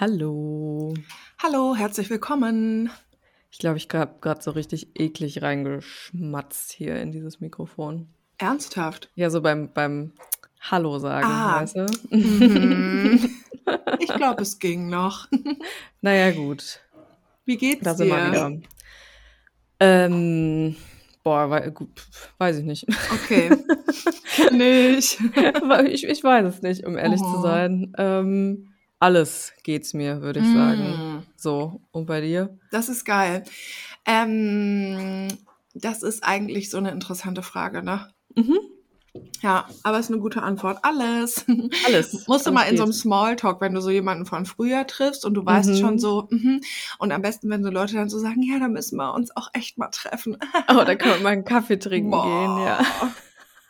Hallo. Hallo, herzlich willkommen. Ich glaube, ich habe gerade so richtig eklig reingeschmatzt hier in dieses Mikrofon. Ernsthaft? Ja, so beim, beim Hallo sagen, Ah. weißt du? Mhm. Ich glaube, es ging noch. Naja, gut. Wie geht's Da sind wir dir? wieder. Ähm, boah, wei gut, weiß ich nicht. Okay. Kenn ich. Ich, weiß es nicht, um ehrlich zu Oh. sein. Ähm, alles geht's mir, würde ich sagen. Mm, So, und bei dir? Das ist geil. Ähm, das ist eigentlich so eine interessante Frage, ne? Mhm. Ja, aber es ist eine gute Antwort. Alles. Alles. Musst du mal in so einem. Smalltalk, wenn du so jemanden von früher triffst und du weißt schon Mhm. so, mhm. und am besten, wenn so Leute dann so sagen, ja, da müssen wir uns auch echt mal treffen. Oh, da kann man mal einen Kaffee trinken gehen, ja.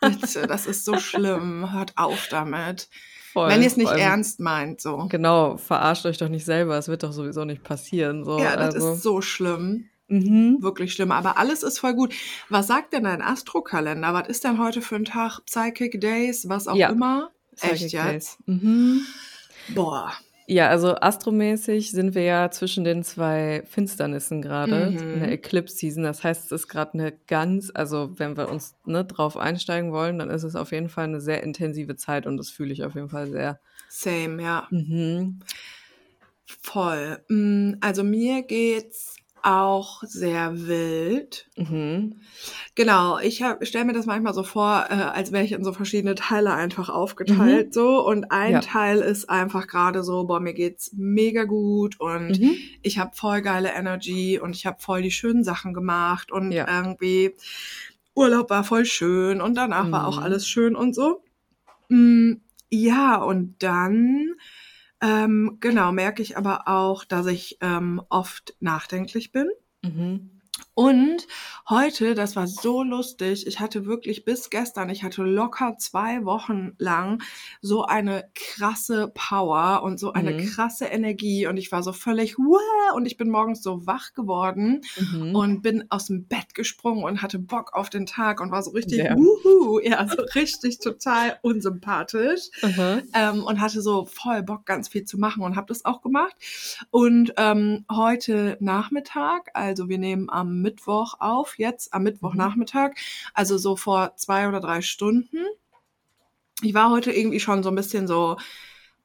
Boah, Bitte, das ist so schlimm. Hört auf damit. Voll. Wenn ihr es nicht allem- ernst meint, so. Genau, verarscht euch doch nicht selber, es wird doch sowieso nicht passieren. So. Ja, das also. ist so schlimm. Mhm. Wirklich schlimm. Aber alles ist voll gut. Was sagt denn dein Astrokalender? Was ist denn heute für ein Tag? Psychic Days, was auch Ja. immer? Psychic Echt Days. jetzt? Mhm. Boah. Ja, also astromäßig sind wir ja zwischen den zwei Finsternissen gerade, Mhm. in der Eclipse-Season. Das heißt, es ist gerade eine ganz, also wenn wir uns ne, drauf einsteigen wollen, dann ist es auf jeden Fall eine sehr intensive Zeit und das fühle ich auf jeden Fall sehr. Same, ja. Mhm. Voll. Mm, Also mir geht's auch sehr wild. Mhm. Genau, ich stelle mir das manchmal so vor, äh, als wäre ich in so verschiedene Teile einfach aufgeteilt so und ein Ja. Teil ist einfach gerade so, boah, mir geht's mega gut und Mhm. ich habe voll geile Energy und ich habe voll die schönen Sachen gemacht und Ja. irgendwie Urlaub war voll schön und danach war auch Mhm. alles schön und so. Mm, ja, und dann ähm, genau merke ich aber auch, dass ich ähm, oft nachdenklich bin. Mhm. Und heute, das war so lustig, ich hatte wirklich bis gestern, ich hatte locker zwei Wochen lang so eine krasse Power und so eine Mhm. krasse Energie und ich war so völlig, wow, und ich bin morgens so wach geworden Mhm. und bin aus dem Bett gesprungen und hatte Bock auf den Tag und war so richtig, wuhu, ja, so richtig total unsympathisch Aha. ähm, und hatte so voll Bock, ganz viel zu machen und habe das auch gemacht. Und ähm, heute Nachmittag, also wir nehmen am Mittwoch auf, jetzt am Mittwochnachmittag, also so vor zwei oder drei Stunden. Ich war heute irgendwie schon so ein bisschen so,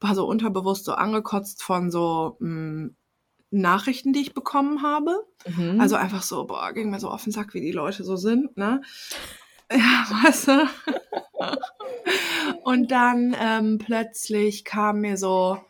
war so unterbewusst so angekotzt von so mh, Nachrichten, die ich bekommen habe. Mhm. Also einfach so, boah, ging mir so auf den Sack, wie die Leute so sind, ne? Ja, weißt du? Und dann ähm, plötzlich kam mir so, "Hm,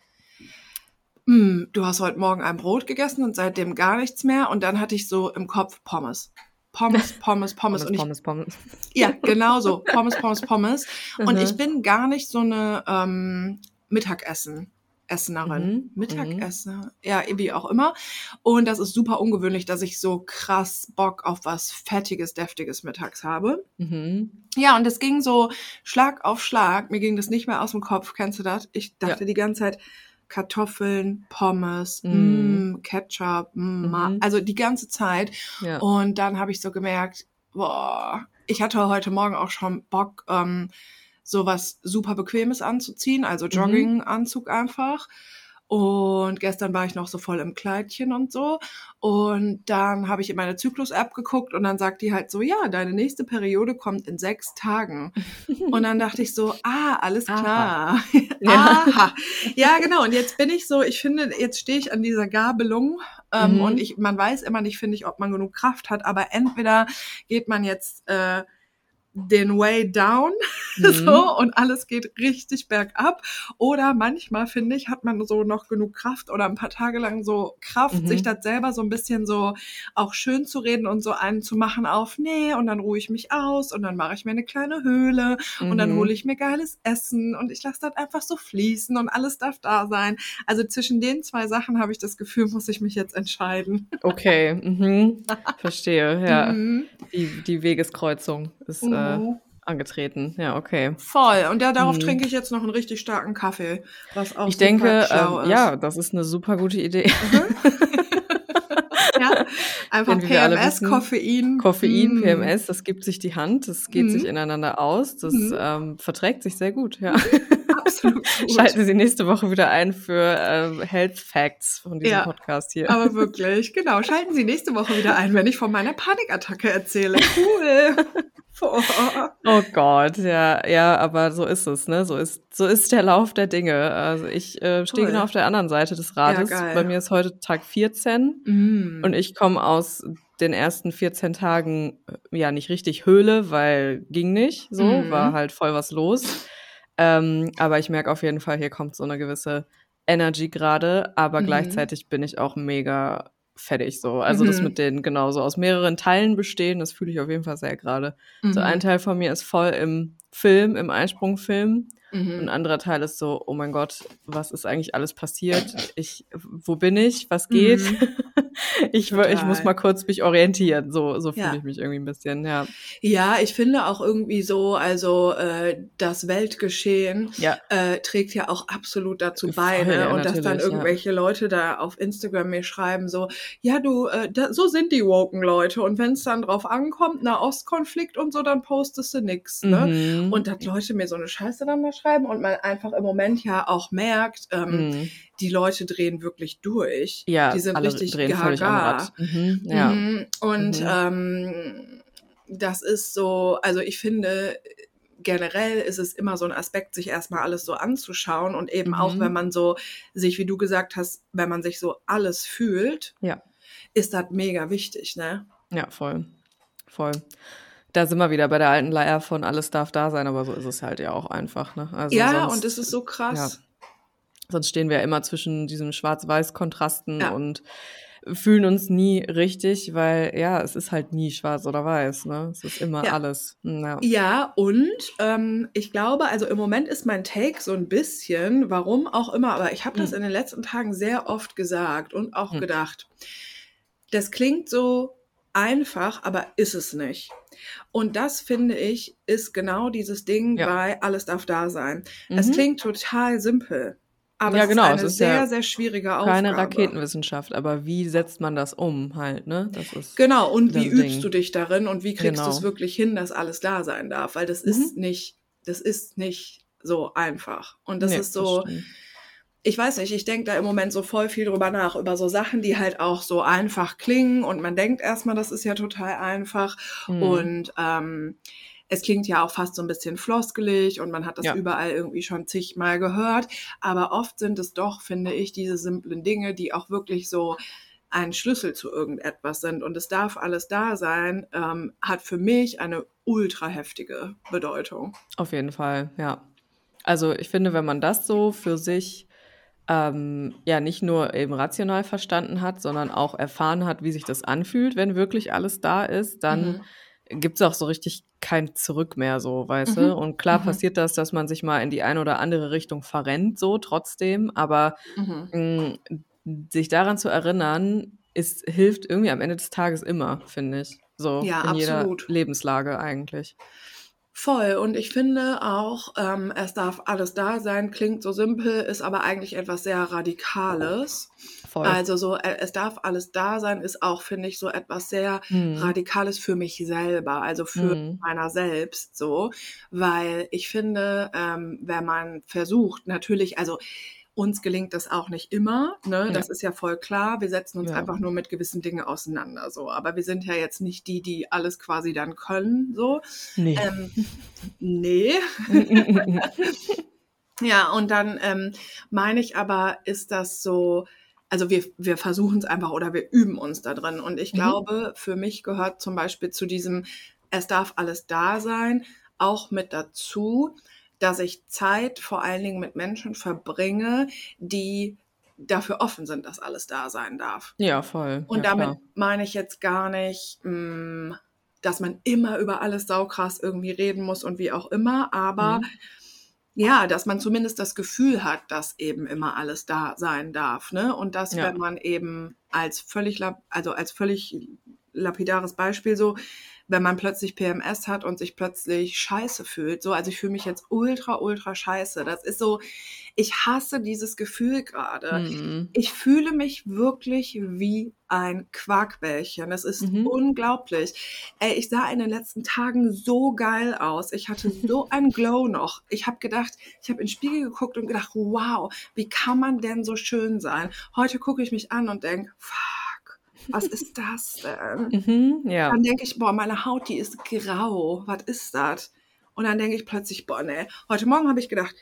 du hast heute Morgen ein Brot gegessen und seitdem gar nichts mehr. Und dann hatte ich so im Kopf Pommes. Pommes, Pommes, Pommes. Pommes, Und ich, Pommes, Pommes. ja, genau so. Pommes, Pommes, Pommes. Und Mhm. ich bin gar nicht so eine ähm, Mittagessen. Essenerin. Mhm, Mittagessen. Ja, wie auch immer. Und das ist super ungewöhnlich, dass ich so krass Bock auf was Fettiges, Deftiges mittags habe. Mhm. Ja, und es ging so Schlag auf Schlag. Mir ging das nicht mehr aus dem Kopf. Kennst du das? Ich dachte die ganze Zeit Kartoffeln, Pommes, Mm. mm, Ketchup, mm, Ma- Mhm. also die ganze Zeit. Ja. Und dann habe ich so gemerkt, boah, ich hatte heute Morgen auch schon Bock, ähm, so was super Bequemes anzuziehen, also Jogginganzug einfach. Und gestern war ich noch so voll im Kleidchen und so. Und dann habe ich in meine Zyklus-App geguckt und dann sagt die halt so, ja, deine nächste Periode kommt in sechs Tagen. Und dann dachte ich so, ah, alles Aha. klar. Ja. Aha. Ja, genau. Und jetzt bin ich so, ich finde, jetzt stehe ich an dieser Gabelung ähm, Mhm. und ich, man weiß immer nicht, finde ich, ob man genug Kraft hat. Aber entweder geht man jetzt äh, den Way down Mhm. so und alles geht richtig bergab. Oder manchmal, finde ich, hat man so noch genug Kraft oder ein paar Tage lang so Kraft, Mhm. sich das selber so ein bisschen so auch schön zu reden und so einen zu machen auf, nee, und dann ruhe ich mich aus und dann mache ich mir eine kleine Höhle und dann Mhm. hole ich mir geiles Essen und ich lasse das einfach so fließen und alles darf da sein. Also zwischen den zwei Sachen habe ich das Gefühl, muss ich mich jetzt entscheiden. Okay, mhm. verstehe. Ja, Mhm. die, die Wegeskreuzung ist äh, Mhm. angetreten. Ja, okay. Voll. Und ja, darauf Mhm. trinke ich jetzt noch einen richtig starken Kaffee. Was auch Ich denke, ähm, ja, das ist eine super gute Idee. ja. Einfach PMS, wissen, Koffein. Koffein, Mm. PMS, das gibt sich die Hand, das geht Mhm. sich ineinander aus, das Mhm. ähm, verträgt sich sehr gut, ja. Absolut. Schalten Sie nächste Woche wieder ein für äh, Health Facts von diesem Ja, Podcast hier. Aber wirklich, genau. Schalten Sie nächste Woche wieder ein, wenn ich von meiner Panikattacke erzähle. Cool. Boah. Oh Gott, ja, ja, aber so ist es, ne? So ist, so ist der Lauf der Dinge. Also ich äh, stehe Toll. genau auf der anderen Seite des Rades. geil. Bei mir ist heute Tag 14 Mm. und ich komme aus den ersten 14 Tagen äh, ja nicht richtig Höhle, weil ging nicht so, Mhm. war halt voll was los. Ähm, aber ich merke auf jeden Fall, hier kommt so eine gewisse Energy gerade, aber Mhm. gleichzeitig bin ich auch mega fertig so. Also das Mhm. mit den genauso aus mehreren Teilen bestehen, das fühle ich auf jeden Fall sehr gerade. So Mhm. ein Teil von mir ist voll im Film, im Einsprungfilm. Und Mhm. ein anderer Teil ist so, oh mein Gott, was ist eigentlich alles passiert? Ich, wo bin ich? Was geht? Mhm. ich, ich muss mal kurz mich orientieren. So, so fühle Ja. ich mich irgendwie ein bisschen, ja. Ja, ich finde auch irgendwie so, also äh, das Weltgeschehen Ja, äh, trägt ja auch absolut dazu bei, Voll, ne? ja, Und dass dann irgendwelche Leute da auf Instagram mir schreiben so, ja du, äh, da, so sind die woken Leute und wenn es dann drauf ankommt, Nahostkonflikt und so, dann postest du nix, ne? Mhm. Und dass Leute mir so eine Scheiße dann da schreiben und man einfach im Moment ja auch merkt, ähm, Mhm. die Leute drehen wirklich durch. ja, die sind richtig drehen gaga. Mhm. Ja. Mhm. Und Mhm. ähm, das ist so, also ich finde, generell ist es immer so ein Aspekt, sich erstmal alles so anzuschauen und eben auch, Mhm. wenn man so sich, wie du gesagt hast, wenn man sich so alles fühlt, Ja. ist das mega wichtig, ne? Ja, voll. Voll. Da sind wir wieder bei der alten Leier von alles darf da sein, aber so ist es halt ja auch einfach, ne? Also ja, sonst, und es ist so krass. sonst stehen wir ja immer zwischen diesen Schwarz-Weiß-Kontrasten Ja. und fühlen uns nie richtig, weil ja, es ist halt nie schwarz oder weiß, ne? Es ist immer Ja. alles. Ja. Ja, und ähm, ich glaube, also im Moment ist mein Take so ein bisschen, warum auch immer, aber ich habe das Hm. in den letzten Tagen sehr oft gesagt und auch Hm. gedacht. Das klingt so einfach, aber ist es nicht. Und das finde ich, ist genau dieses Ding Ja. bei alles darf da sein. Es Mhm. klingt total simpel, aber Ja, es genau, ist es eine ist sehr, ja sehr schwierige Aufgabe. Keine Raketenwissenschaft, aber wie setzt man das um halt, ne? Das ist Genau, und das wie übst Ding. du dich darin und wie kriegst du Genau. es wirklich hin, dass alles da sein darf? Weil das Mhm. ist nicht, das ist nicht so einfach. Und das Nee, ist so, stimmt. Ich weiß nicht, ich denke da im Moment so voll viel drüber nach, über so Sachen, die halt auch so einfach klingen und man denkt erstmal, das ist ja total einfach. Mhm. Und ähm, es klingt ja auch fast so ein bisschen floskelig und man hat das Ja. überall irgendwie schon zigmal gehört. Aber oft sind es doch, finde ich, diese simplen Dinge, die auch wirklich so ein Schlüssel zu irgendetwas sind. Und es darf alles da sein, ähm, hat für mich eine ultra heftige Bedeutung. Auf jeden Fall, ja. Also ich finde, wenn man das so für sich ähm, ja nicht nur eben rational verstanden hat, sondern auch erfahren hat, wie sich das anfühlt, wenn wirklich alles da ist, dann Mhm. gibt's auch so richtig kein Zurück mehr, so, weißt Mhm. du? Und klar Mhm. passiert das, dass man sich mal in die eine oder andere Richtung verrennt, so trotzdem, aber mh, sich daran zu erinnern, ist, hilft irgendwie am Ende des Tages immer, finde ich. So Ja, in jeder absolut. Lebenslage eigentlich. Voll. Und ich finde auch, ähm, es darf alles da sein, klingt so simpel, ist aber eigentlich etwas sehr Radikales. Voll. Also so, äh, es darf alles da sein, ist auch, finde ich, so etwas sehr Mhm. Radikales für mich selber, also für Mhm. meiner selbst so, weil ich finde, ähm, wenn man versucht, natürlich, also uns gelingt das auch nicht immer, ne? Ja. Das ist ja voll klar. Wir setzen uns Ja. einfach nur mit gewissen Dingen auseinander, so. Aber wir sind ja jetzt nicht die, die alles quasi dann können, so. Nee. Ähm, nee. Ja, und dann ähm, meine ich aber, ist das so, also wir, wir versuchen es einfach oder wir üben uns da drin. Und ich Mhm. glaube, für mich gehört zum Beispiel zu diesem, es darf alles da sein, auch mit dazu, dass ich Zeit vor allen Dingen mit Menschen verbringe, die dafür offen sind, dass alles da sein darf. Ja, voll. Und ja, damit klar. meine ich jetzt gar nicht, mh, dass man immer über alles saukrass irgendwie reden muss und wie auch immer, aber Mhm. ja, dass man zumindest das Gefühl hat, dass eben immer alles da sein darf, ne? Und dass, Ja. wenn man eben als völlig, also als völlig lapidares Beispiel so, wenn man plötzlich PMS hat und sich plötzlich scheiße fühlt. So, also ich fühle mich jetzt ultra, ultra scheiße. Das ist so, ich hasse dieses Gefühl gerade. Mhm. Ich fühle mich wirklich wie ein Quarkbällchen. Das ist Mhm. unglaublich. Ey, ich sah in den letzten Tagen so geil aus. Ich hatte so einen Glow noch. Ich habe gedacht, ich habe in den Spiegel geguckt und gedacht, wow, wie kann man denn so schön sein? Heute gucke ich mich an und denke, was ist das denn? Mhm. Ja. Dann denke ich, boah, meine Haut, die ist grau. Was ist das? Und dann denke ich plötzlich, boah, nee. Heute Morgen habe ich gedacht,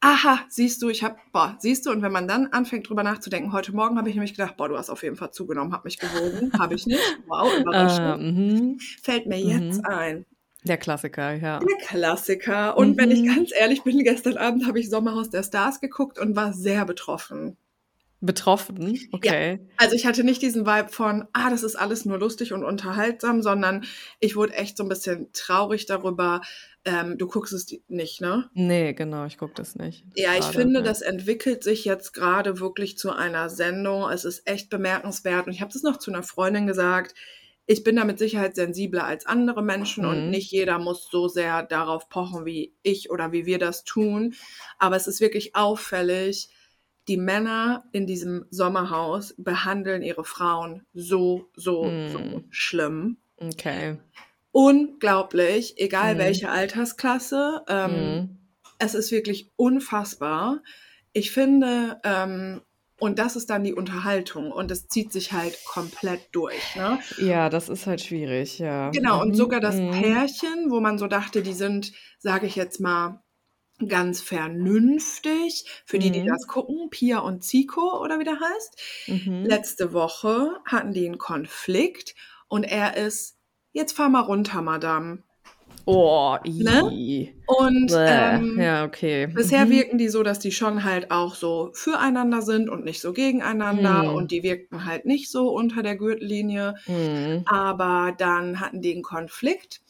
aha, siehst du, ich habe, boah, siehst du, und wenn man dann anfängt drüber nachzudenken, heute Morgen habe ich nämlich gedacht, boah, du hast auf jeden Fall zugenommen, hab mich gewogen, habe ich nicht. Wow, Ah, Überraschung. mhm. Fällt mir jetzt Mhm. ein. Der Klassiker, ja. Der Klassiker. Und wenn ich Mhm. ganz ehrlich bin, gestern Abend habe ich Sommerhaus der Stars geguckt und war sehr betroffen. Betroffen, okay. Also ich hatte nicht diesen Vibe von, ah, das ist alles nur lustig und unterhaltsam, sondern ich wurde echt so ein bisschen traurig darüber. Ähm, du guckst es nicht, ne? Nee, genau, ich gucke das nicht. Ja, ich finde, ja. das entwickelt sich jetzt gerade wirklich zu einer Sendung. Es ist echt bemerkenswert. Und ich habe das noch zu einer Freundin gesagt. Ich bin da mit Sicherheit sensibler als andere Menschen und Mhm. nicht jeder muss so sehr darauf pochen, wie ich oder wie wir das tun. Aber es ist wirklich auffällig, die Männer in diesem Sommerhaus behandeln ihre Frauen so, so, so Mhm. schlimm. Okay. Unglaublich, egal Mhm. welche Altersklasse. Ähm, Mhm. es ist wirklich unfassbar. Ich finde, ähm, und das ist dann die Unterhaltung und es zieht sich halt komplett durch. Ne? Ja, das ist halt schwierig, ja. Genau, und Mhm, sogar das mhm. Pärchen, wo man so dachte, die sind, sage ich jetzt mal, ganz vernünftig, für die, die Mhm. das gucken, Pia und Zico oder wie der heißt. Mhm. Letzte Woche hatten die einen Konflikt und er ist, jetzt fahr mal runter, Madame. Oh, Ne? i. Und ähm, ja, okay. Bisher Mhm. wirken die so, dass die schon halt auch so füreinander sind und nicht so gegeneinander. Hm. Und die wirkten halt nicht so unter der Gürtellinie. Mhm. Aber dann hatten die einen Konflikt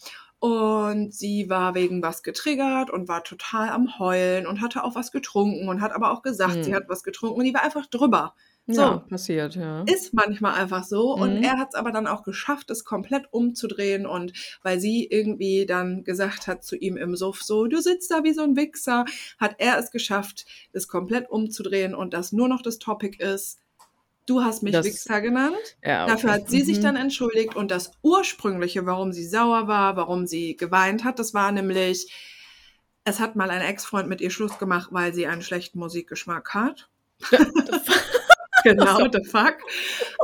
und sie war wegen was getriggert und war total am Heulen und hatte auch was getrunken und hat aber auch gesagt, Hm. sie hat was getrunken und die war einfach drüber. So. Ja, passiert, ja. Ist manchmal einfach so. Und Mhm. er hat es aber dann auch geschafft, es komplett umzudrehen. Und weil sie irgendwie dann gesagt hat zu ihm im Suff so, du sitzt da wie so ein Wichser, hat er es geschafft, das komplett umzudrehen und das nur noch das Topic ist, du hast mich Das- Wichser genannt. ja okay. Dafür hat sie sich Mhm. dann entschuldigt. Und das ursprüngliche, warum sie sauer war, warum sie geweint hat, das war nämlich, es hat mal ein Ex-Freund mit ihr Schluss gemacht, weil sie einen schlechten Musikgeschmack hat. genau, the fuck.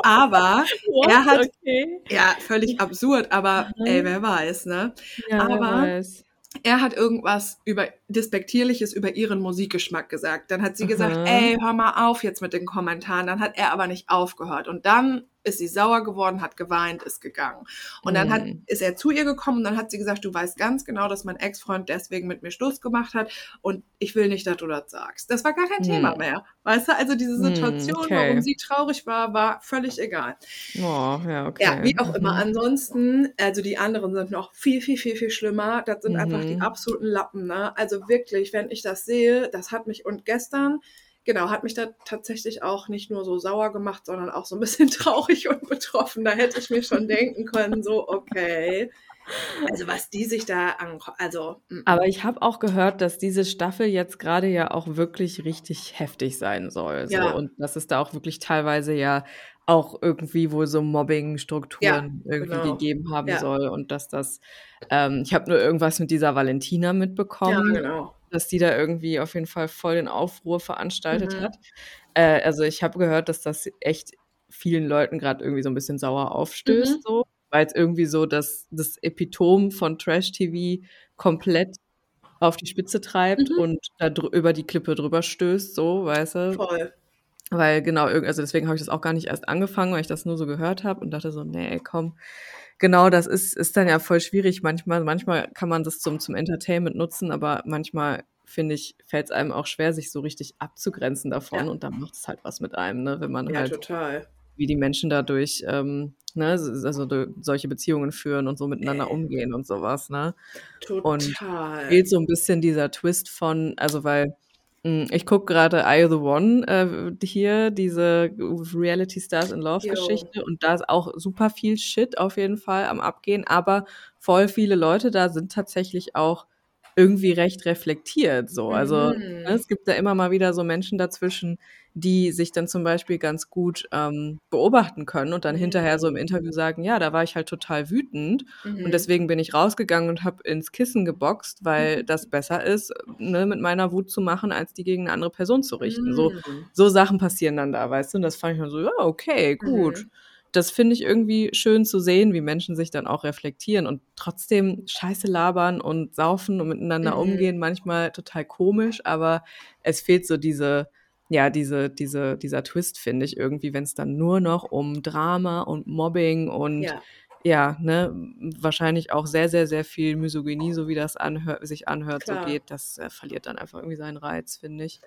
Aber What? er hat- Okay. Ja, völlig absurd, aber Mhm. ey, wer weiß, ne? Ja, wer Aber- weiß. Er hat irgendwas über Despektierliches über ihren Musikgeschmack gesagt. Dann hat sie gesagt, Aha. ey, hör mal auf jetzt mit den Kommentaren. Dann hat er aber nicht aufgehört. Und dann ist sie sauer geworden, hat geweint, ist gegangen. Und dann hat, Mhm. ist er zu ihr gekommen und dann hat sie gesagt, du weißt ganz genau, dass mein Ex-Freund deswegen mit mir Schluss gemacht hat und ich will nicht, dass du das sagst. Das war gar kein Mhm. Thema mehr. Weißt du, also diese Mhm, Situation, okay. warum sie traurig war, war völlig egal. Oh, ja, okay. Ja, wie auch immer. Mhm. Ansonsten, also die anderen sind noch viel, viel, viel, viel schlimmer. Das sind einfach die Mhm. absoluten Lappen, ne? Also wirklich, wenn ich das sehe, das hat mich und gestern, genau, hat mich da tatsächlich auch nicht nur so sauer gemacht, sondern auch so ein bisschen traurig und betroffen. Da hätte ich mir schon denken können, so, okay. Also was die sich da an, also, mm, Aber ich habe auch gehört, dass diese Staffel jetzt gerade ja auch wirklich richtig heftig sein soll. So. Ja. Und dass es da auch wirklich teilweise ja auch irgendwie wohl so Mobbing-Strukturen irgendwie genau. gegeben haben Ja. soll. Und dass das, ähm, ich habe nur irgendwas mit dieser Valentina ja, mitbekommen, genau. Dass die da irgendwie auf jeden Fall voll den Aufruhr veranstaltet Mhm. hat. Äh, also ich habe gehört, dass das echt vielen Leuten gerade irgendwie so ein bisschen sauer aufstößt, Mhm. so, weil es irgendwie so das, das Epitom von Trash-TV komplett auf die Spitze treibt Mhm. und da über die Klippe drüber stößt, so, weißt du? Voll. Weil genau, also deswegen habe ich das auch gar nicht erst angefangen, weil ich das nur so gehört habe und dachte so, nee, komm. Genau, das ist, ist dann ja voll schwierig manchmal. Manchmal kann man das zum, zum Entertainment nutzen, aber manchmal, finde ich, fällt es einem auch schwer, sich so richtig abzugrenzen davon Ja. und dann macht es halt was mit einem, ne? wenn man Ja, halt, total. wie die Menschen dadurch, ähm, ne, also solche Beziehungen führen und so miteinander Äh. umgehen und sowas, ne? Total. fehlt so ein bisschen dieser Twist von, also weil ich gucke gerade You the One äh, hier, diese Reality Stars in Love Geschichte. Und da ist auch super viel Shit auf jeden Fall am Abgehen, aber voll viele Leute da sind tatsächlich auch irgendwie recht reflektiert so. Also, ne, Mhm. es gibt da immer mal wieder so Menschen dazwischen, die sich dann zum Beispiel ganz gut, ähm, beobachten können und dann hinterher so im Interview sagen: „Ja, da war ich halt total wütend und Mhm. deswegen bin ich rausgegangen und habe ins Kissen geboxt, weil das besser ist, ne, mit meiner Wut zu machen, als die gegen 'ne andere Person zu richten.“ So Mhm. so Sachen passieren dann da, weißt du? Und das fand ich dann so: „Ja, okay, gut.“ Mhm. Das finde ich irgendwie schön zu sehen, wie Menschen sich dann auch reflektieren und trotzdem Scheiße labern und saufen und miteinander Mhm. umgehen, manchmal total komisch, aber es fehlt so diese ja, diese diese dieser Twist, finde ich irgendwie, wenn's dann nur noch um Drama und Mobbing und Ja. Ja, ne, wahrscheinlich auch sehr, sehr, sehr viel Misogynie, so wie das anhö sich anhört, so Klar. geht. Das, äh, verliert dann einfach irgendwie seinen Reiz, finde ich.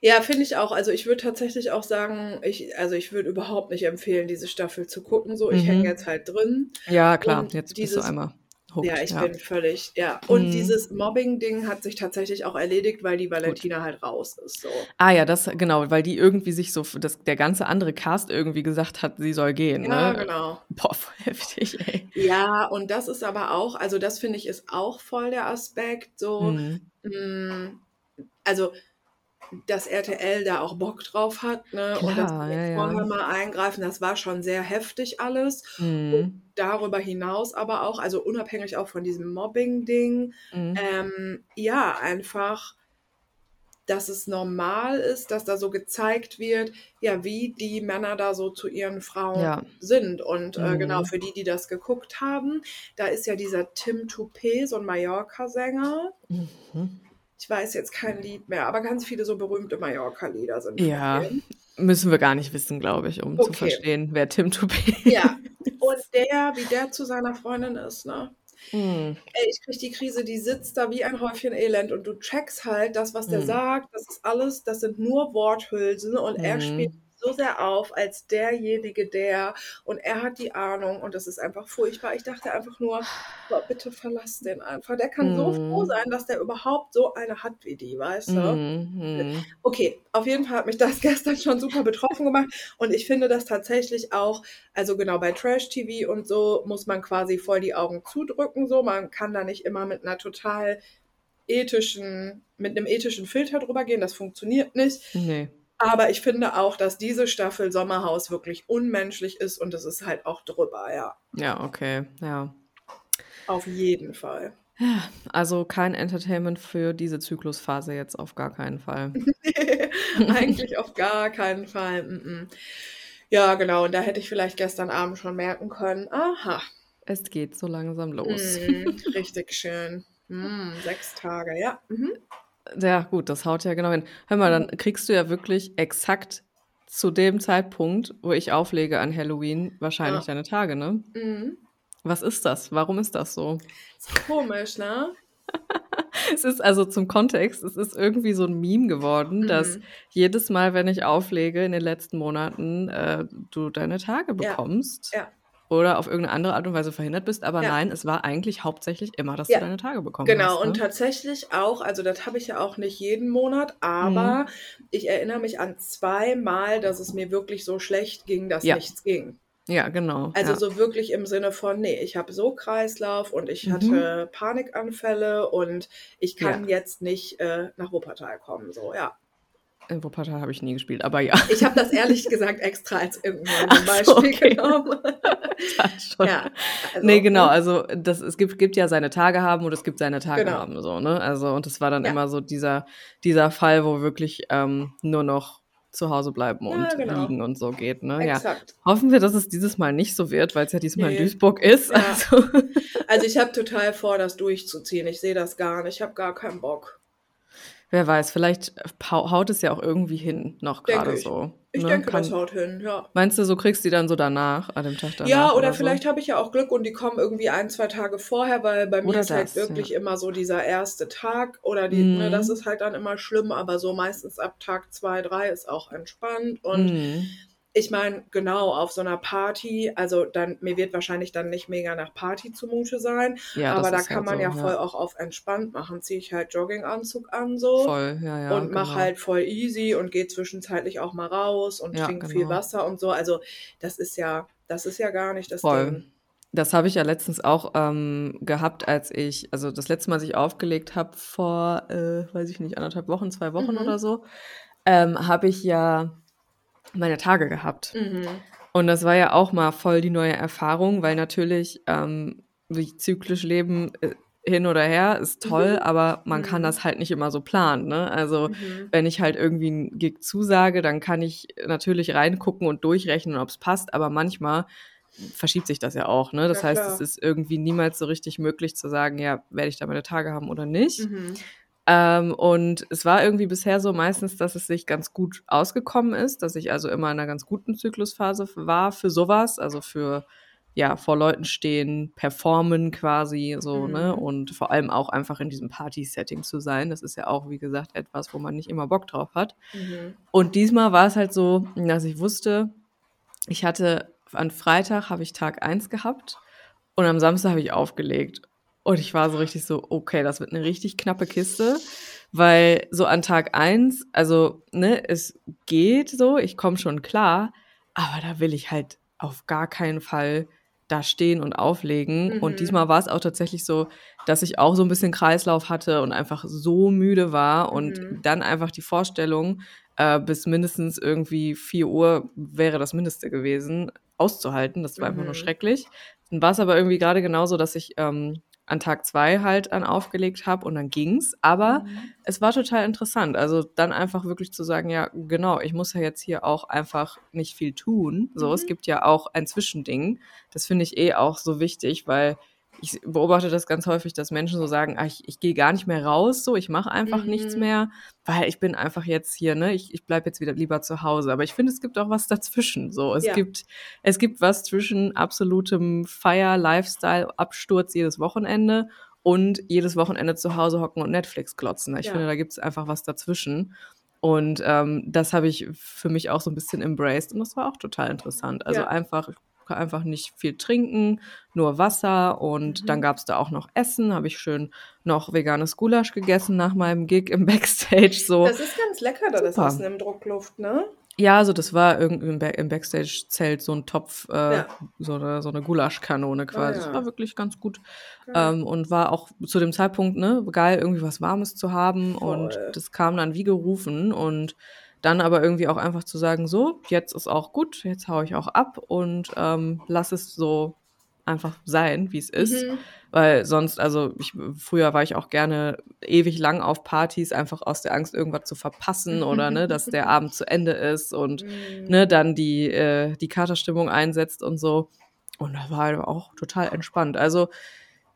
Ja, finde ich auch. Also, ich würde tatsächlich auch sagen, ich also, ich würde überhaupt nicht empfehlen, diese Staffel zu gucken so. Ich hänge Mhm. jetzt halt drin Ja, klar, und jetzt bist du dieses einmal ja, hooked, ich ja. bin völlig ja. Und Mhm. dieses Mobbing-Ding hat sich tatsächlich auch erledigt, weil die Gut. Valentina halt raus ist, so. Ah ja, das genau, weil die irgendwie sich so das der ganze andere Cast irgendwie gesagt hat, sie soll gehen, Ja, ne? genau. Boah, voll heftig, ey. Ja, und das ist aber auch also, das finde ich, ist auch voll der Aspekt so, Mhm. hm, also, dass RTL da auch Bock drauf hat, ne, und dass Klar, die ja, jetzt ja. vorher mal eingreifen, das war schon sehr heftig alles. Mhm. darüber hinaus aber auch, also, unabhängig auch von diesem Mobbing-Ding, Mhm. ähm, ja, einfach dass es normal ist, dass da so gezeigt wird, ja, wie die Männer da so zu ihren Frauen Ja. sind. Und, äh, genau, Mhm. für die, die das geguckt haben, da ist ja dieser Tim Toupet, so 'n Mallorca-Sänger. Mhm. Ich weiß jetzt kein Lied mehr, aber ganz viele so berühmte Mallorca-Lieder sind Ja, dem. müssen wir gar nicht wissen, glaube ich, um zu Okay. verstehen, wer Tim Toupet Ja, und ist. der wie der zu seiner Freundin ist, ne? Mhm. Ey, ich kriege die Krise, die sitzt da wie ein Häufchen Elend und du checkst halt, das, was der Mhm. sagt, das ist alles das sind nur Worthülsen und er spielt. So sehr auf als derjenige, der und er hat die Ahnung und das ist einfach furchtbar. Ich dachte einfach nur: „Boah, bitte verlass den einfach.“ Der kann so froh Mhm. sein, dass der überhaupt so eine hat wie die, weißt du? Mhm, mhm. Okay, auf jeden Fall hat mich das gestern schon super betroffen gemacht und ich finde das tatsächlich auch also, genau, bei Trash-TV und so muss man quasi voll die Augen zudrücken so. Man kann da nicht immer mit 'ner total ethischen mit 'nem ethischen Filter drüber gehen, das funktioniert nicht. Ne. Aber ich finde auch, dass diese Staffel Sommerhaus wirklich unmenschlich ist und es ist halt auch drüber, ja. Ja, okay, ja. Auf jeden Fall. Ja, also, kein Entertainment für diese Zyklusphase jetzt auf gar keinen Fall. Ne, eigentlich auf gar keinen Fall, mm. Ja, genau, und da hätte ich vielleicht gestern Abend schon merken können: „Aha.“ Es geht so langsam los. Mhm, richtig schön. Hm, 6 Tage, ja. Mhm. Ja, gut, das haut ja genau hin. Hör mal, dann kriegst du ja wirklich exakt zu dem Zeitpunkt, wo ich auflege an Halloween, wahrscheinlich Ja. deine Tage, ne? Mhm. Was ist das? Warum ist das so? Ist komisch, ne? Es ist also zum Kontext, es ist irgendwie so 'n Meme geworden, dass Mhm. jedes Mal, wenn ich auflege in den letzten Monaten, äh, du deine Tage Ja. bekommst Ja. Oder auf irgendeine andere Art und Weise verhindert bist. Aber Ja. nein, es war eigentlich hauptsächlich immer, dass Ja. du deine Tage bekommen Genau, hast, und ne? tatsächlich auch also, das habe ich ja auch nicht jeden Monat, Mhm. aber ich erinnere mich an zweimal, dass es mir wirklich so schlecht ging, dass Ja. nichts ging. Ja, genau, Also, ja. so wirklich im Sinne von: „Ne, ich habe so Kreislauf und ich Mhm. hatte Panikanfälle und ich Ja. kann jetzt nicht, äh, nach Wuppertal kommen“, so, ja. In Wuppertal habe ich nie gespielt, aber ja. Ich habe das ehrlich gesagt extra als irgend Ach random so, Beispiel okay. genommen. Ja, schon. Ja, also, Ne, genau, ne? also, das es gibt gibt ja seine Tage haben und es gibt seine Tage Genau. haben so, ne? Also, und das war dann Ja. immer so dieser dieser Fall, wo wirklich, ähm, nur noch zu Hause bleiben Ja, und genau. liegen und so geht, ne? Ja. Exakt. Hoffen wir, dass es dieses Mal nicht so wird, weil's ja diesmal in Ne. Duisburg ist, Ja. also Also, ich habe total vor, das durchzuziehen. Ich sehe das gar nicht. Ich habe gar keinen Bock. Wer weiß, vielleicht haut es ja auch irgendwie hin noch ich. so, Ich ne? denke, das Kann haut hin, ja. meinst du, so kriegst die dann so danach an dem Tag danach Ja, oder oder so? vielleicht habe ich ja auch Glück und die kommen irgendwie 1, 2 Tage vorher, weil bei mir Oder ist halt das, ja. wirklich immer so dieser erste Tag oder die ne, das Mhm. ist halt dann immer schlimm, aber so meistens ab Tag 2, 3 ist auch entspannt und Mhm. Ich meine, genau, auf so einer Party, also dann, mir wird wahrscheinlich dann nicht mega nach Party zumute sein, Ja, aber da kann halt man so, ja ja. voll auch auf entspannt machen. Ziehe ich halt Jogginganzug an so Voll, ja, ja, und mach genau. halt voll easy und gehe zwischenzeitlich auch mal raus und Ja, trinke viel genau. Wasser und so. Also das ist ja, das ist ja gar nicht das Voll. Ding. Das habe ich ja letztens auch ähm, gehabt, als ich, also das letzte Mal, als ich aufgelegt habe, vor, äh, weiß ich nicht, anderthalb Wochen, zwei Wochen Mhm. oder so, ähm, habe ich ja meine Tage gehabt. Mhm. Und das war ja auch mal voll die neue Erfahrung, weil natürlich ähm, wie zyklisch leben äh, hin oder her ist toll, Mhm. aber man kann Mhm. das halt nicht immer so planen. Ne? Also Mhm. wenn ich halt irgendwie einen Gig zusage, dann kann ich natürlich reingucken und durchrechnen, ob es passt, aber manchmal verschiebt sich das ja auch. Ne? Das Ja, heißt, klar. es ist irgendwie niemals so richtig möglich zu sagen, ja, werde ich da meine Tage haben oder nicht. Ähm, und es war irgendwie bisher so meistens, dass es sich ganz gut ausgekommen ist, dass ich also immer in einer ganz guten Zyklusphase war für sowas, also für ja, vor Leuten stehen, performen quasi so, ne? Mhm. Und vor allem auch einfach in diesem Party-Setting zu sein. Das ist ja auch, wie gesagt, etwas, wo man nicht immer Bock drauf hat. Mhm. Und diesmal war es halt so, dass ich wusste, ich hatte an Freitag habe ich Tag eins gehabt und am Samstag habe ich aufgelegt. Und ich war so richtig so, okay, das wird eine richtig knappe Kiste, weil so an Tag eins, also, ne, es geht so, ich komme schon klar, aber da will ich halt auf gar keinen Fall da stehen und auflegen. Mhm. Und diesmal war es auch tatsächlich so, dass ich auch so ein bisschen Kreislauf hatte und einfach so müde war und Mhm. dann einfach die Vorstellung, äh, bis mindestens irgendwie 4 Uhr wäre das Mindeste gewesen, auszuhalten. Das war einfach nur Mhm. schrecklich. Dann war es aber irgendwie gerade genauso, dass ich ähm, an Tag zwei halt an aufgelegt habe und dann ging's. Aber Mhm. es war total interessant. Also dann einfach wirklich zu sagen, ja, genau, ich muss ja jetzt hier auch einfach nicht viel tun. So, es Mhm. gibt ja auch ein Zwischending. Das finde ich eh auch so wichtig, weil ich beobachte das ganz häufig, dass Menschen so sagen, ah, ich, ich gehe gar nicht mehr raus, so, ich mache einfach nichts Mhm. mehr, weil ich bin einfach jetzt hier, ne, ich, ich bleibe jetzt wieder lieber zu Hause. Aber ich finde, es gibt auch was dazwischen. So, es Ja. gibt, es gibt was zwischen absolutem Feier, Lifestyle, Absturz jedes Wochenende und jedes Wochenende zu Hause hocken und Netflix klotzen. Ich Ja. finde, da gibt es einfach was dazwischen. Und ähm, das habe ich für mich auch so ein bisschen embraced und das war auch total interessant. Also Ja. einfach einfach nicht viel trinken, nur Wasser und Mhm. dann gab es da auch noch Essen, habe ich schön noch veganes Gulasch gegessen nach meinem Gig im Backstage so. Das ist ganz lecker, da das. Essen im Druckluft, ne? Ja, also das war irgendwie im, Ba- im Backstage-Zelt so ein Topf, äh, Ja. so eine, so eine Gulaschkanone quasi. Ah, ja. Das war wirklich ganz gut. Ähm, und war auch zu dem Zeitpunkt, ne, geil, irgendwie was Warmes zu haben. Und Voll. das kam dann wie gerufen. Und dann aber irgendwie auch einfach zu sagen, so, jetzt ist auch gut, jetzt hau ich auch ab und ähm, lass es so einfach sein, wie es ist. Mhm. Weil sonst, also ich, früher war ich auch gerne ewig lang auf Partys, einfach aus der Angst, irgendwas zu verpassen oder ne, dass der Abend zu Ende ist und Mhm. ne, dann die, äh, die Katerstimmung einsetzt und so. Und das war halt auch total entspannt. Also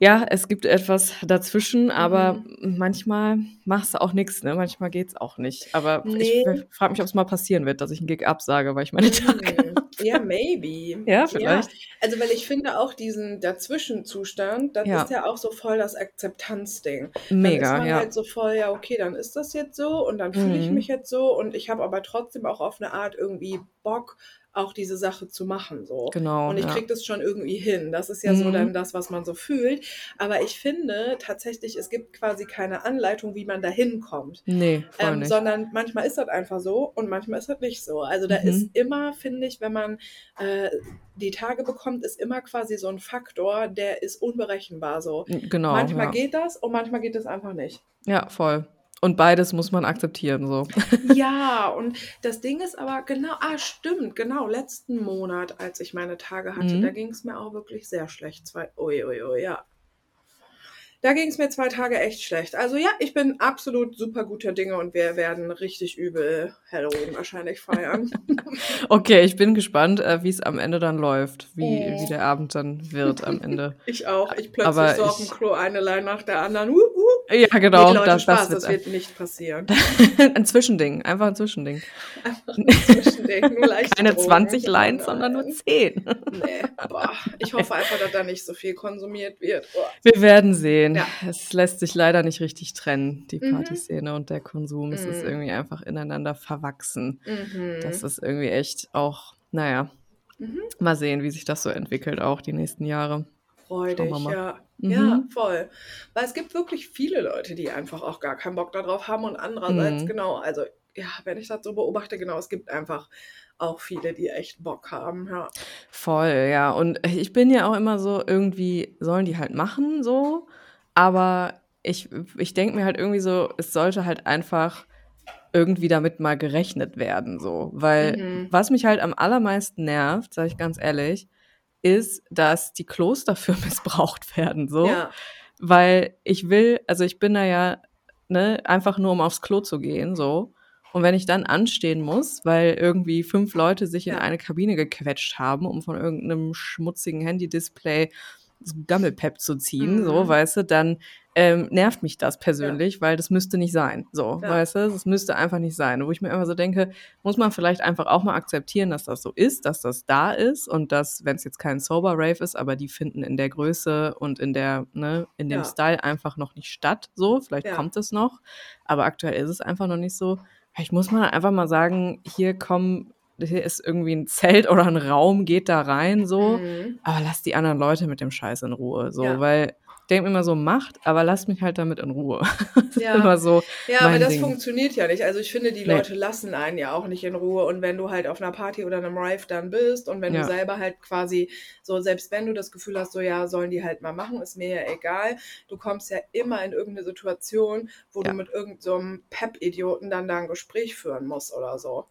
ja, es gibt etwas dazwischen, aber Mhm. manchmal machst du auch nichts, ne? Manchmal geht's auch nicht. Aber Nee. ich frage mich, ob es mal passieren wird, dass ich einen Gig absage, weil ich meine Tage. Mhm. Ja, maybe. Ja, vielleicht. Also, weil ich finde auch diesen Dazwischenzustand, das Ja. ist ja auch so voll das Akzeptanzding. Dann ist Mega, man ja. halt so voll, ja, okay, dann ist das jetzt so und dann fühle ich Mhm. mich jetzt so und ich habe aber trotzdem auch auf eine Art irgendwie Bock, auch diese Sache zu machen, so. Genau. Und ich ja. krieg das schon irgendwie hin. Das ist ja so Mhm. dann das, was man so fühlt. Aber ich finde tatsächlich, es gibt quasi keine Anleitung, wie man da hinkommt. Nee, voll Ähm, nicht. sondern manchmal ist das einfach so und manchmal ist das nicht so. Also da Mhm. ist immer, finde ich, wenn man äh, die Tage bekommt, ist immer quasi so ein Faktor, der ist unberechenbar so. Genau. manchmal ja. geht das und manchmal geht es einfach nicht. ja, voll. Und beides muss man akzeptieren, so. Ja, und das Ding ist aber genau, ah, stimmt, genau, letzten Monat, als ich meine Tage hatte, Mhm. da ging es mir auch wirklich sehr schlecht. Zwei, ui, ui, ui, ja. Da ging es mir zwei Tage echt schlecht. Also ja, ich bin absolut super guter Dinge und wir werden richtig übel Halloween wahrscheinlich feiern. Okay, ich bin gespannt, äh, wie es am Ende dann läuft, wie, Oh. wie der Abend dann wird am Ende. ich auch. Ich plötzlich Aber so auf dem ich- Klo eine Line nach der anderen. Uh, uh. Ja, genau, nee, Leute, das, Spaß, das das wird wird nicht passieren. ein Zwischending, einfach ein Zwischending. Einfach ein Zwischending, nur Keine Drogen. 20 Oh Lines, sondern nur nein. 10. Nee, boah. Ich hoffe einfach, dass da nicht so viel konsumiert wird. Boah. Wir werden sehen. Ja. Es lässt sich leider nicht richtig trennen, die Mhm. Partyszene und der Konsum. Es ist Mhm. irgendwie einfach ineinander verwachsen. Mhm. Das ist irgendwie echt auch naja, mhm. mal sehen, wie sich das so entwickelt, auch die nächsten Jahre. Freudig, ja. Mhm. Ja, voll. Weil es gibt wirklich viele Leute, die einfach auch gar keinen Bock darauf haben und andererseits, mhm. genau, also ja, wenn ich das so beobachte, genau, es gibt einfach auch viele, die echt Bock haben, ja. Voll, ja. Und ich bin ja auch immer so, irgendwie sollen die halt machen, so. Aber ich, ich denke mir halt irgendwie so, es sollte halt einfach irgendwie damit mal gerechnet werden, so. Weil mhm. was mich halt am allermeisten nervt, sage ich ganz ehrlich, ist, dass die Klos dafür missbraucht werden, so. Ja. Weil ich will, also ich bin da ja, ne, einfach nur um aufs Klo zu gehen, so. Und wenn ich dann anstehen muss, weil irgendwie fünf Leute sich in eine Kabine gequetscht haben, um von irgendeinem schmutzigen Handy-Display Gammelpep zu ziehen, mhm. so, weißt du, dann ähm, nervt mich das persönlich, ja. weil das müsste nicht sein. So, ja. weißt du, das müsste einfach nicht sein. Wo ich mir immer so denke, muss man vielleicht einfach auch mal akzeptieren, dass das so ist, dass das da ist und dass, wenn es jetzt kein Sober Rave ist, aber die finden in der Größe und in der, ne, in dem ja. Style einfach noch nicht statt. So, vielleicht kommt es noch, aber aktuell ist es einfach noch nicht so. Ich muss mal einfach mal sagen, hier kommen hier ist irgendwie ein Zelt oder ein Raum, geht da rein, so. Mhm. Aber lass die anderen Leute mit dem Scheiß in Ruhe, so, ja. weil denke mir immer so, macht, aber lasst mich halt damit in Ruhe. ja. immer so. Ja, aber das Ding. funktioniert ja nicht. Also ich finde, die Leute nee. lassen einen ja auch nicht in Ruhe. Und wenn du halt auf einer Party oder einem Rive dann bist und wenn ja. du selber halt quasi so, selbst wenn du das Gefühl hast, so ja, sollen die halt mal machen, ist mir ja egal. Du kommst ja immer in irgendeine Situation, wo ja. du mit irgendeinem so Pep-Idioten dann da ein Gespräch führen musst oder so.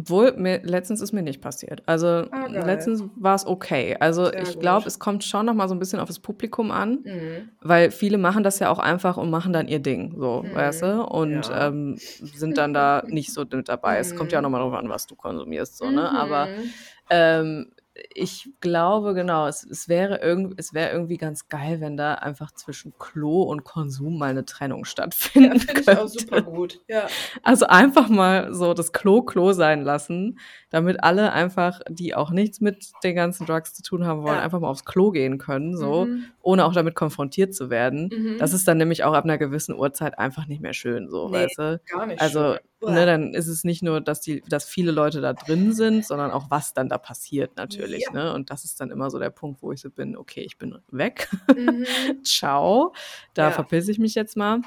Obwohl, mir, letztens ist mir nicht passiert. Also ah, letztens war es okay. Also Sehr ich glaube, es kommt schon noch mal so ein bisschen auf das Publikum an, mhm. weil viele machen das ja auch einfach und machen dann ihr Ding, so, mhm. weißt du? Und ja. ähm, sind dann da nicht so mit dabei. Mhm. Es kommt ja auch noch mal drauf an, was du konsumierst, so, ne? Aber mhm. ähm, ich glaube, genau, es, es wäre irgend, es wäre irgendwie ganz geil, wenn da einfach zwischen Klo und Konsum mal eine Trennung stattfindet. Ja, finde ich auch super gut. Ja. Also einfach mal so das Klo Klo sein lassen, damit alle einfach, die auch nichts mit den ganzen Drugs zu tun haben wollen, ja. einfach mal aufs Klo gehen können, so, mhm. ohne auch damit konfrontiert zu werden. Mhm. Das ist dann nämlich auch ab einer gewissen Uhrzeit einfach nicht mehr schön, so, nee, weißt du? Gar nicht. Also, schön. Ne, dann ist es nicht nur, dass die, dass viele Leute da drin sind, sondern auch was dann da passiert natürlich, ja. ne? Und das ist dann immer so der Punkt, wo ich so bin, okay, ich bin weg. Mhm. Ciao. Da ja. verpisse ich mich jetzt mal.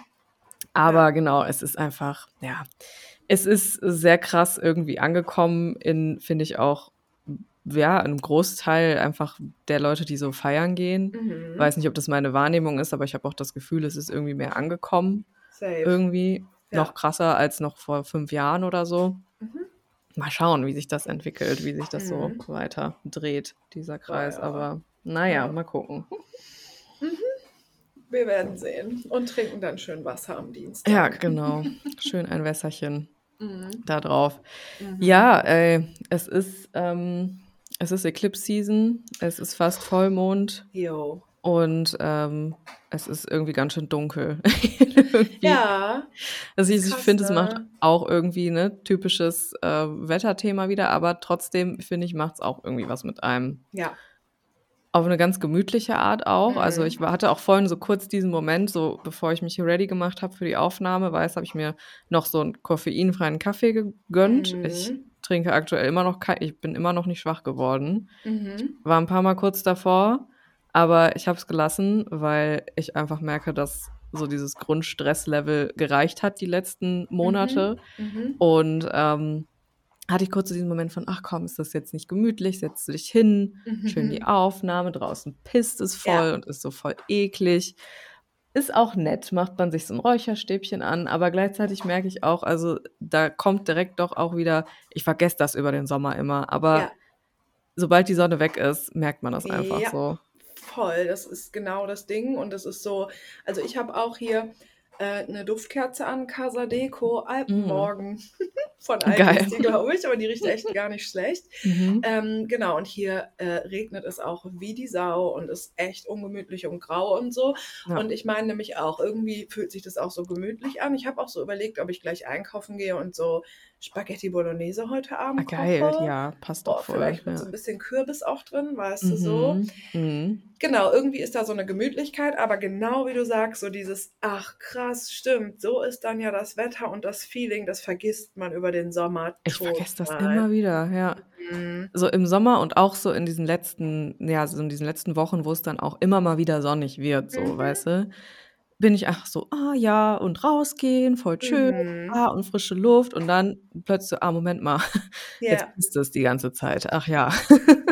Aber genau, es ist einfach, ja, es ist sehr krass irgendwie angekommen in, finde ich auch, ja, einem Großteil einfach der Leute, die so feiern gehen. Mhm. Weiß nicht, ob das meine Wahrnehmung ist, aber ich habe auch das Gefühl, es ist irgendwie mehr angekommen. Safe. Irgendwie ja. noch krasser als noch vor fünf Jahren oder so. Mhm. Mal schauen, wie sich das entwickelt, wie sich das mhm. so weiter dreht, dieser Kreis. Ja, ja. Aber naja, mal gucken. Mhm. Wir werden sehen und trinken dann schön Wasser am Dienstag. Ja, genau. Schön ein Wässerchen mhm. da drauf. Mhm. Ja, ey, es ist, ähm, es ist Eclipse Season, es ist fast Vollmond. Jo. Und ähm, es ist irgendwie ganz schön dunkel. ja. Also ich, ich finde, es macht ne? auch irgendwie ne typisches äh, Wetterthema wieder, aber trotzdem finde ich, macht es auch irgendwie was mit einem. Ja auf eine ganz gemütliche Art auch. Also mhm. ich hatte auch vorhin so kurz diesen Moment, so bevor ich mich hier ready gemacht habe für die Aufnahme, weiß, habe ich mir noch so einen koffeinfreien Kaffee gegönnt. Mhm. Ich trinke aktuell immer noch kein, ich bin immer noch nicht schwach geworden. Mhm. War ein paar Mal kurz davor, aber ich habe es gelassen, weil ich einfach merke, dass so dieses Grundstresslevel gereicht hat die letzten Monate. Mhm. Mhm. Und ähm, hatte ich kurz so diesen Moment von, ach komm, ist das jetzt nicht gemütlich, setzt du dich hin, mhm. schön die Aufnahme, draußen pisst es voll ja. und ist so voll eklig. Ist auch nett, macht man sich so ein Räucherstäbchen an, aber gleichzeitig merke ich auch, also da kommt direkt doch auch wieder, ich vergesse das über den Sommer immer, aber ja. sobald die Sonne weg ist, merkt man das einfach ja. so. Voll, das ist genau das Ding und das ist so, also ich habe auch hier, äh, eine Duftkerze an, Casa Deco, Alpenmorgen. Mm. Von Alpen glaube ich, aber die riecht echt gar nicht schlecht. Mhm. Ähm, genau, und hier äh, regnet es auch wie die Sau und ist echt ungemütlich und grau und so. Ja. Und ich meine nämlich auch, irgendwie fühlt sich das auch so gemütlich an. Ich habe auch so überlegt, ob ich gleich einkaufen gehe und so Spaghetti Bolognese heute Abend ah, geil, koche. ja, passt doch voll. Vielleicht mit ja. so ein bisschen Kürbis auch drin, weißt mhm. du so. Mhm. Genau, irgendwie ist da so eine Gemütlichkeit, aber genau wie du sagst, so dieses, ach krass, stimmt, so ist dann ja das Wetter und das Feeling, das vergisst man über den Sommer. Ich vergesse das immer wieder, ja. Mhm. so im Sommer und auch so in diesen letzten, ja, so in diesen letzten Wochen, wo es dann auch immer mal wieder sonnig wird, so, Mhm. weißt du, bin ich einfach so, ah ja, und rausgehen, voll schön, Mhm. ah, und frische Luft und dann plötzlich ah, Moment mal, jetzt Ja. ist es die ganze Zeit. Ach ja.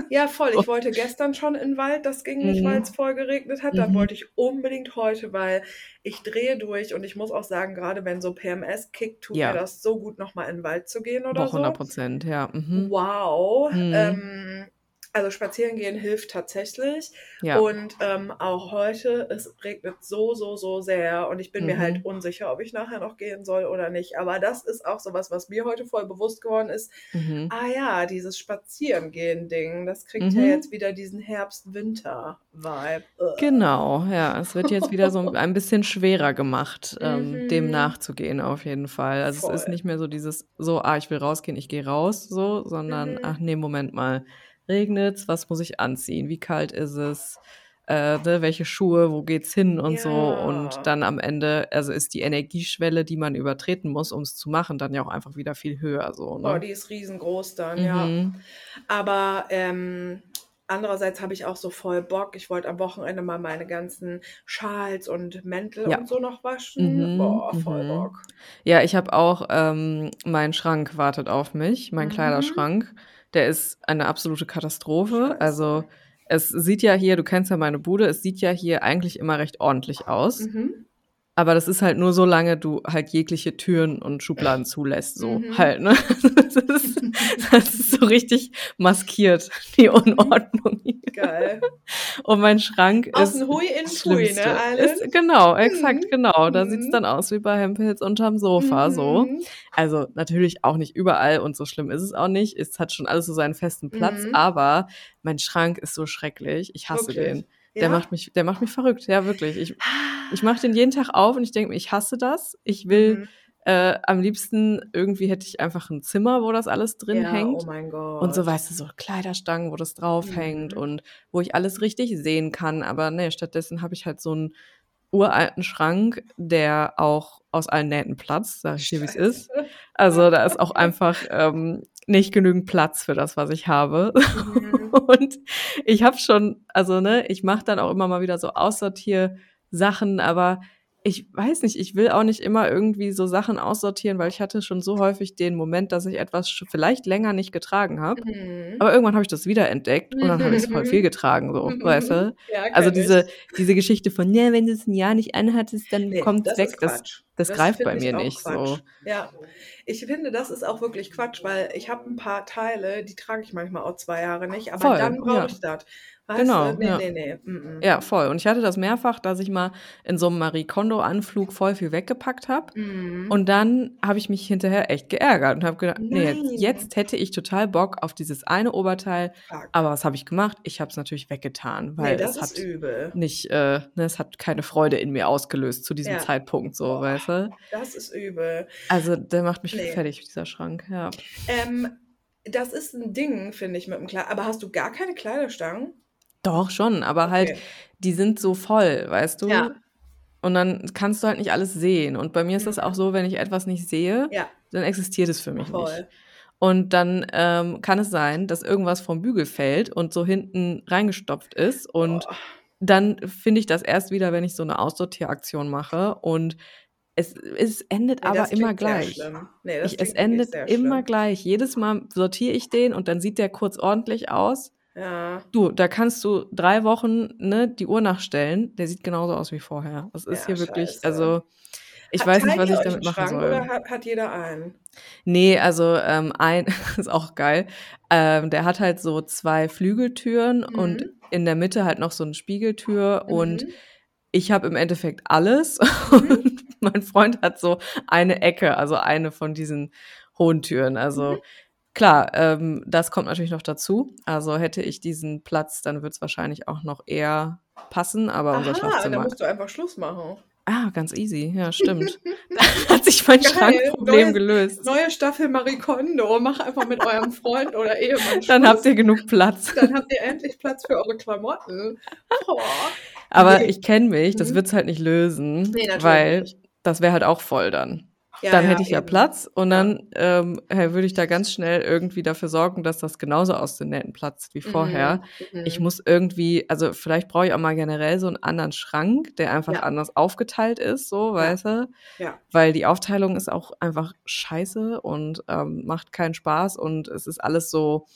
Ja, voll. Ich wollte gestern schon in den Wald, das ging nicht, weil Mhm. es voll geregnet hat. Dann Mhm. wollte ich unbedingt heute, weil ich drehe durch und ich muss auch sagen, gerade wenn so PMS kickt, tut Ja. mir das so gut, nochmal in den Wald zu gehen oder Doch, 100 so. Prozent, ja. Mhm. Wow. Mhm. Ähm, also spazieren gehen hilft tatsächlich. Ja. Und ähm, auch heute, es regnet so, so, so sehr und ich bin mir Mhm. halt unsicher, ob ich nachher noch gehen soll oder nicht. Aber das ist auch sowas, was mir heute voll bewusst geworden ist. Mhm. Ah ja, dieses Spazierengehen-Ding, das kriegt ja Mhm. jetzt wieder diesen Herbst-Winter-Vibe. Genau, ja. Es wird jetzt wieder so ein bisschen schwerer gemacht, ähm, dem Mhm. nachzugehen, auf jeden Fall. Also es ist Voll. nicht mehr so dieses, so, ah, ich will rausgehen, ich gehe raus, so, sondern, Mhm. ach nee, Moment mal, regnet's, was muss ich anziehen? Wie kalt ist es? Äh, ne, welche Schuhe, wo geht's hin und so. Und Ja. dann am Ende, also ist die Energieschwelle, die man übertreten muss, um es zu machen, dann ja auch einfach wieder viel höher, so, Oh, ne? die ist riesengroß dann, ja. Mhm. Aber ähm, andererseits habe ich auch so voll Bock. Ich wollte am Wochenende mal meine ganzen Schals und Mäntel Ja. und so noch waschen. Mhm, Boah, voll mhm. Bock. Ja, ich habe auch, ähm, mein Schrank wartet auf mich, mein Mhm. Kleiderschrank. Der ist eine absolute Katastrophe. Also, es sieht ja hier, du kennst ja meine Bude, es sieht ja hier eigentlich immer recht ordentlich aus. Mhm. Aber das ist halt nur solange du halt jegliche Türen und Schubladen zulässt, so Mhm. halt, ne? Das ist, das ist so richtig maskiert, die Unordnung hier. Geil. Und mein Schrank ist Außen Hui, innen Pfui, Schlimmste. ne, Island? Ist, genau, exakt, Mhm. genau. Da sieht's Mhm. dann aus wie bei Hempels unterm Sofa, so. Mhm. Also natürlich auch nicht überall und so schlimm ist es auch nicht. Es hat schon alles so seinen festen Platz, Mhm. aber mein Schrank ist so schrecklich. Ich hasse Wirklich? den. Der Ja? macht mich, der macht mich verrückt, ja wirklich. Ich, ich mache den jeden Tag auf und ich denke mir, ich hasse das. Ich will Mhm. äh, am liebsten irgendwie hätte ich einfach ein Zimmer, wo das alles drin Ja, hängt. oh mein Gott. Und so, weißt du, so Kleiderstangen, wo das draufhängt Mhm. und wo ich alles richtig sehen kann. Aber nee, stattdessen habe ich halt so einen uralten Schrank, der auch aus allen Nähten platzt, sag ich dir, wie es ist. Also da ist auch einfach ähm, nicht genügend Platz für das, was ich habe. Mhm. Und ich habe schon, also ne, ich mache dann auch immer mal wieder so Aussortier-Sachen, aber ich weiß nicht, ich will auch nicht immer irgendwie so Sachen aussortieren, weil ich hatte schon so häufig den Moment, dass ich etwas vielleicht länger nicht getragen habe. Mhm. Aber irgendwann habe ich das wiederentdeckt und dann habe ich es voll viel getragen, so, weißt du? Ja, Also diese, ich. diese Geschichte von, ja, wenn du es ein Jahr nicht anhattest, dann Nee, kommt's das weg. Das, das, Das greift bei mir nicht Quatsch. so. Ja, ich finde, das ist auch wirklich Quatsch, weil ich habe ein paar Teile, die trage ich manchmal auch zwei Jahre nicht, aber Voll, dann brauche ja. ich das. Weißt Genau? Nee, ja. nee, nee. Mm, mm. Ja, voll. Und ich hatte das mehrfach, dass ich mal in so einem Marie Kondo-Anflug voll viel weggepackt habe. Mhm. Und dann habe ich mich hinterher echt geärgert und habe gedacht, nee, jetzt, Nein. hätte ich total Bock auf dieses eine Oberteil. Fuck. Aber was habe ich gemacht? Ich habe es natürlich weggetan, Nee, weil das es ist hat übel. nicht, äh, ne, es hat keine Freude in mir ausgelöst zu diesem Ja. Zeitpunkt, so, Boah. weißt du? Das ist übel. Also der macht mich Nee. fertig, dieser Schrank, ja. Ähm, das ist ein Ding, finde ich, mit dem Kleid. Aber hast du gar keine Kleiderstangen? Doch, schon, aber halt, Okay. die sind so voll, weißt du? Ja. Und dann kannst du halt nicht alles sehen. Und bei mir ist das auch Mhm. so, wenn ich etwas nicht sehe, Ja, dann existiert es für mich nicht. voll. Und dann ähm, kann es sein, dass irgendwas vom Bügel fällt und so hinten reingestopft ist. Und Boah. dann finde ich das erst wieder, wenn ich so eine Aussortieraktion mache. Und es, es endet Nee, aber immer gleich. Nee, Ich, es endet immer schlimm. gleich. Jedes Mal sortiere ich den und dann sieht der kurz ordentlich aus. Ja, Du, da kannst du drei Wochen ne, die Uhr nachstellen. Der sieht genauso aus wie vorher. Das ist ja, hier wirklich, scheiße. also ich Hat- weiß nicht, was ich damit machen Schrank soll. Oder hat, hat jeder einen? Nee, also ähm, ein ist auch geil. Ähm, der hat halt so zwei Flügeltüren und Mhm. in der Mitte halt noch so eine Spiegeltür und Mhm. ich habe im Endeffekt alles Mhm. und mein Freund hat so eine Ecke, also eine von diesen hohen Türen. Also Mhm. Klar, ähm, das kommt natürlich noch dazu. Also hätte ich diesen Platz, dann wird es wahrscheinlich auch noch eher passen, aber unser Aha, da Schlafzimmer. musst du einfach Schluss machen. Ah, ganz easy, ja, stimmt. Dann hat sich mein Geil, Schrankproblem neues- gelöst. Neue Staffel Marie Kondo. Mach einfach mit eurem Freund oder Ehemann Dann habt Schluss. ihr genug Platz. Dann habt ihr endlich Platz für eure Klamotten. Aber Nee. ich kenne mich, das Mhm. wird's halt nicht lösen, Nee, natürlich weil das wäre halt auch voll dann. Ja, Dann ja, hätte ich ja eben. Platz und dann ähm, äh, würde ich da ganz schnell irgendwie dafür sorgen, dass das genauso aus den Nähten platzt wie vorher. Mhm. Ich Mhm. muss irgendwie, also vielleicht brauche ich auch mal generell so einen anderen Schrank, der einfach Ja. anders aufgeteilt ist, so, weißt du? Ja. Weil die Aufteilung ist auch einfach scheiße und ähm, macht keinen Spaß und es ist alles so,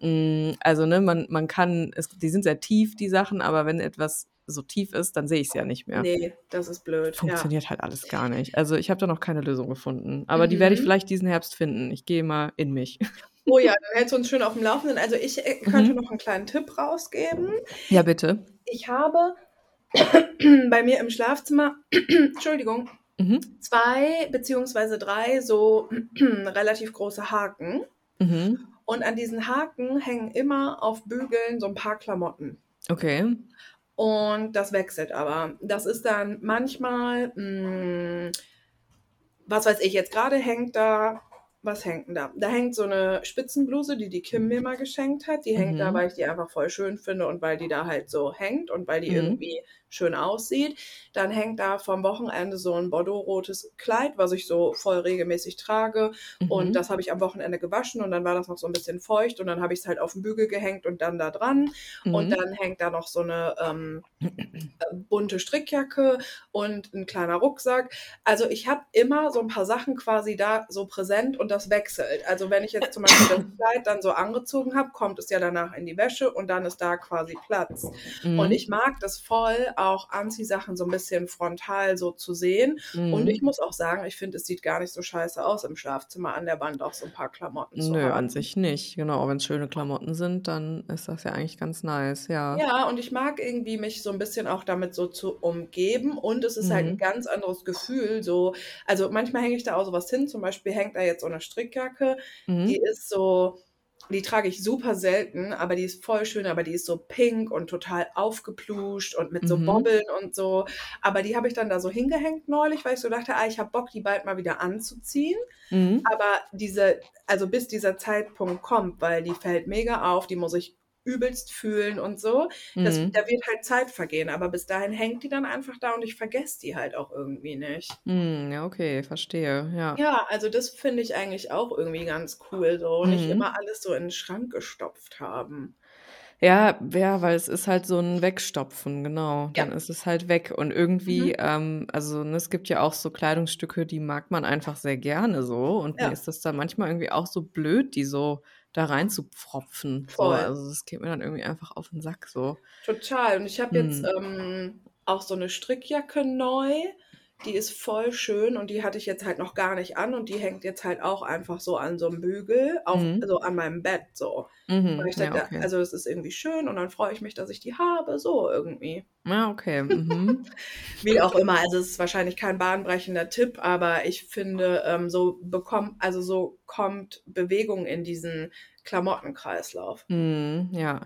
also ne, man, man kann, es, die sind sehr tief, die Sachen, aber wenn etwas so tief ist, dann sehe ich es ja nicht mehr. Nee, das ist blöd. Ja. Funktioniert halt alles gar nicht. Also ich habe da noch keine Lösung gefunden. Aber die werde ich Mhm. vielleicht diesen Herbst finden. Ich gehe mal in mich. Oh ja, dann hältst du uns schön auf dem Laufenden. Also ich äh, könnte Mhm. noch einen kleinen Tipp rausgeben. Ja, bitte. Ich habe bei mir im Schlafzimmer, Entschuldigung, Mhm. zwei beziehungsweise drei so relativ große Haken. Mhm. Und an diesen Haken hängen immer auf Bügeln so ein paar Klamotten. Okay. Und das wechselt aber. Das ist dann manchmal, mh, was weiß ich, jetzt gerade hängt da, was hängt denn da? Da hängt so eine Spitzenbluse, die die Kim mir mal geschenkt hat. Die hängt da, Mhm. weil ich die einfach voll schön finde und weil die da halt so hängt und weil die Mhm. irgendwie schön aussieht. Dann hängt da vom Wochenende so ein bordeaux-rotes Kleid, was ich so voll regelmäßig trage. Und Mhm. das habe ich am Wochenende gewaschen und dann war das noch so ein bisschen feucht und dann habe ich es halt auf den Bügel gehängt und dann da dran. Und Mhm. dann hängt da noch so eine ähm, äh, bunte Strickjacke und ein kleiner Rucksack. Also ich habe immer so ein paar Sachen quasi da so präsent und das wechselt. Also wenn ich jetzt zum Beispiel das Kleid dann so angezogen habe, kommt es ja danach in die Wäsche und dann ist da quasi Platz. Mhm. Und ich mag das voll, auch Anziehsachen so ein bisschen frontal so zu sehen. Und Mhm. ich muss auch sagen, ich finde, es sieht gar nicht so scheiße aus im Schlafzimmer an der Wand auch so ein paar Klamotten zu Nö, an haben. sich nicht. Genau, wenn es schöne Klamotten sind, dann ist das ja eigentlich ganz nice, ja. Ja, und ich mag irgendwie mich so ein bisschen auch damit so zu umgeben und es ist halt ein Mhm. ganz anderes Gefühl. So, also manchmal hänge ich da auch sowas hin. Zum Beispiel hängt da jetzt so eine Strickjacke, die Mhm. ist so, die trage ich super selten, aber die ist voll schön, aber die ist so pink und total aufgepluscht und mit so Mhm. Bobbeln und so. Aber die habe ich dann da so hingehängt neulich, weil ich so dachte, ah, ich habe Bock, die bald mal wieder anzuziehen. Mhm. Aber diese, also bis dieser Zeitpunkt kommt, weil die fällt mega auf, die muss ich übelst fühlen und so. Das, Mhm. da wird halt Zeit vergehen, aber bis dahin hängt die dann einfach da und ich vergesse die halt auch irgendwie nicht. Mhm. Ja, okay, verstehe, ja. Ja, also das finde ich eigentlich auch irgendwie ganz cool, so nicht Mhm. immer alles so in den Schrank gestopft haben. Ja, ja, weil es ist halt so ein Wegstopfen, genau. Ja. Dann ist es halt weg. Und Mhm. irgendwie, ähm, also ne, es gibt ja auch so Kleidungsstücke, die mag man einfach sehr gerne so. Und mir Ja, ist das dann manchmal irgendwie auch so blöd, die so da rein zu pfropfen. So, also das geht mir dann irgendwie einfach auf den Sack so. Total. Und ich habe jetzt Hm. ähm, auch so eine Strickjacke neu. Die ist voll schön und die hatte ich jetzt halt noch gar nicht an und die hängt jetzt halt auch einfach so an so einem Bügel, auf, Mhm. so an meinem Bett so. Mhm. Und ich Ja, dachte, okay. also es ist irgendwie schön und dann freue ich mich, dass ich die habe, so irgendwie. Ja, okay. Mhm. Wie auch immer, also es ist wahrscheinlich kein bahnbrechender Tipp, aber ich finde, ähm, so bekommt, also so kommt Bewegung in diesen Klamottenkreislauf. Mhm. Ja.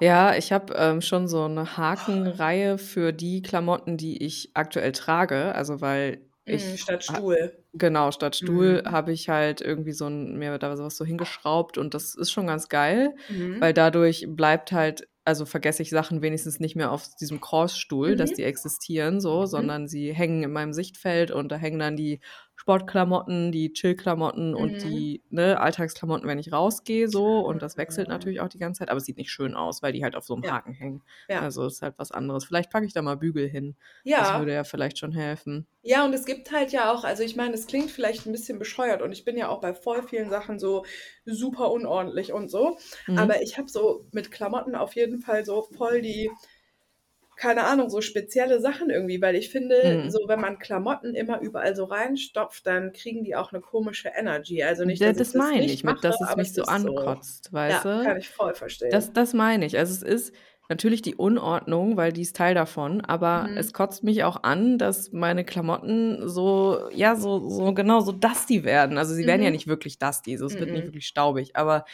Ja, ich habe ähm, schon so eine Hakenreihe für die Klamotten, die ich aktuell trage. Also weil Mm, ich statt Stuhl. Genau, statt Stuhl Mhm. habe ich halt irgendwie so ein, mir da sowas so hingeschraubt und das ist schon ganz geil, Mhm. weil dadurch bleibt halt, also vergesse ich Sachen wenigstens nicht mehr auf diesem Crossstuhl, dass Mhm. die existieren so, Mhm. sondern sie hängen in meinem Sichtfeld und da hängen dann die Sportklamotten, die Chillklamotten und Mhm. die ne, Alltagsklamotten, wenn ich rausgehe so und das wechselt Mhm. natürlich auch die ganze Zeit, aber es sieht nicht schön aus, weil die halt auf so einem Ja, Haken hängen. ja. Also ist halt was anderes. Vielleicht packe ich da mal Bügel hin. Das Ja, würde ja vielleicht schon helfen. ja, und es gibt halt ja auch, also ich meine, es klingt vielleicht ein bisschen bescheuert und ich bin ja auch bei voll vielen Sachen so super unordentlich und so, Mhm. aber ich habe so mit Klamotten auf jeden Fall so voll die, keine Ahnung, so spezielle Sachen irgendwie, weil ich finde, Mhm. so wenn man Klamotten immer überall so reinstopft, dann kriegen die auch eine komische Energy. Also nicht, Ja, dass ich das das meine ich mit, mache, dass es mich so ist so. ankotzt, weißt Ja, du? kann ich voll verstehen. Das, das meine ich. Also es ist natürlich die Unordnung, weil die ist Teil davon, aber Mhm. es kotzt mich auch an, dass meine Klamotten so, ja, so, so genau so dusty werden. Also sie werden ja Mhm. nicht wirklich dusty, so es wird nicht Mhm. wirklich staubig, aber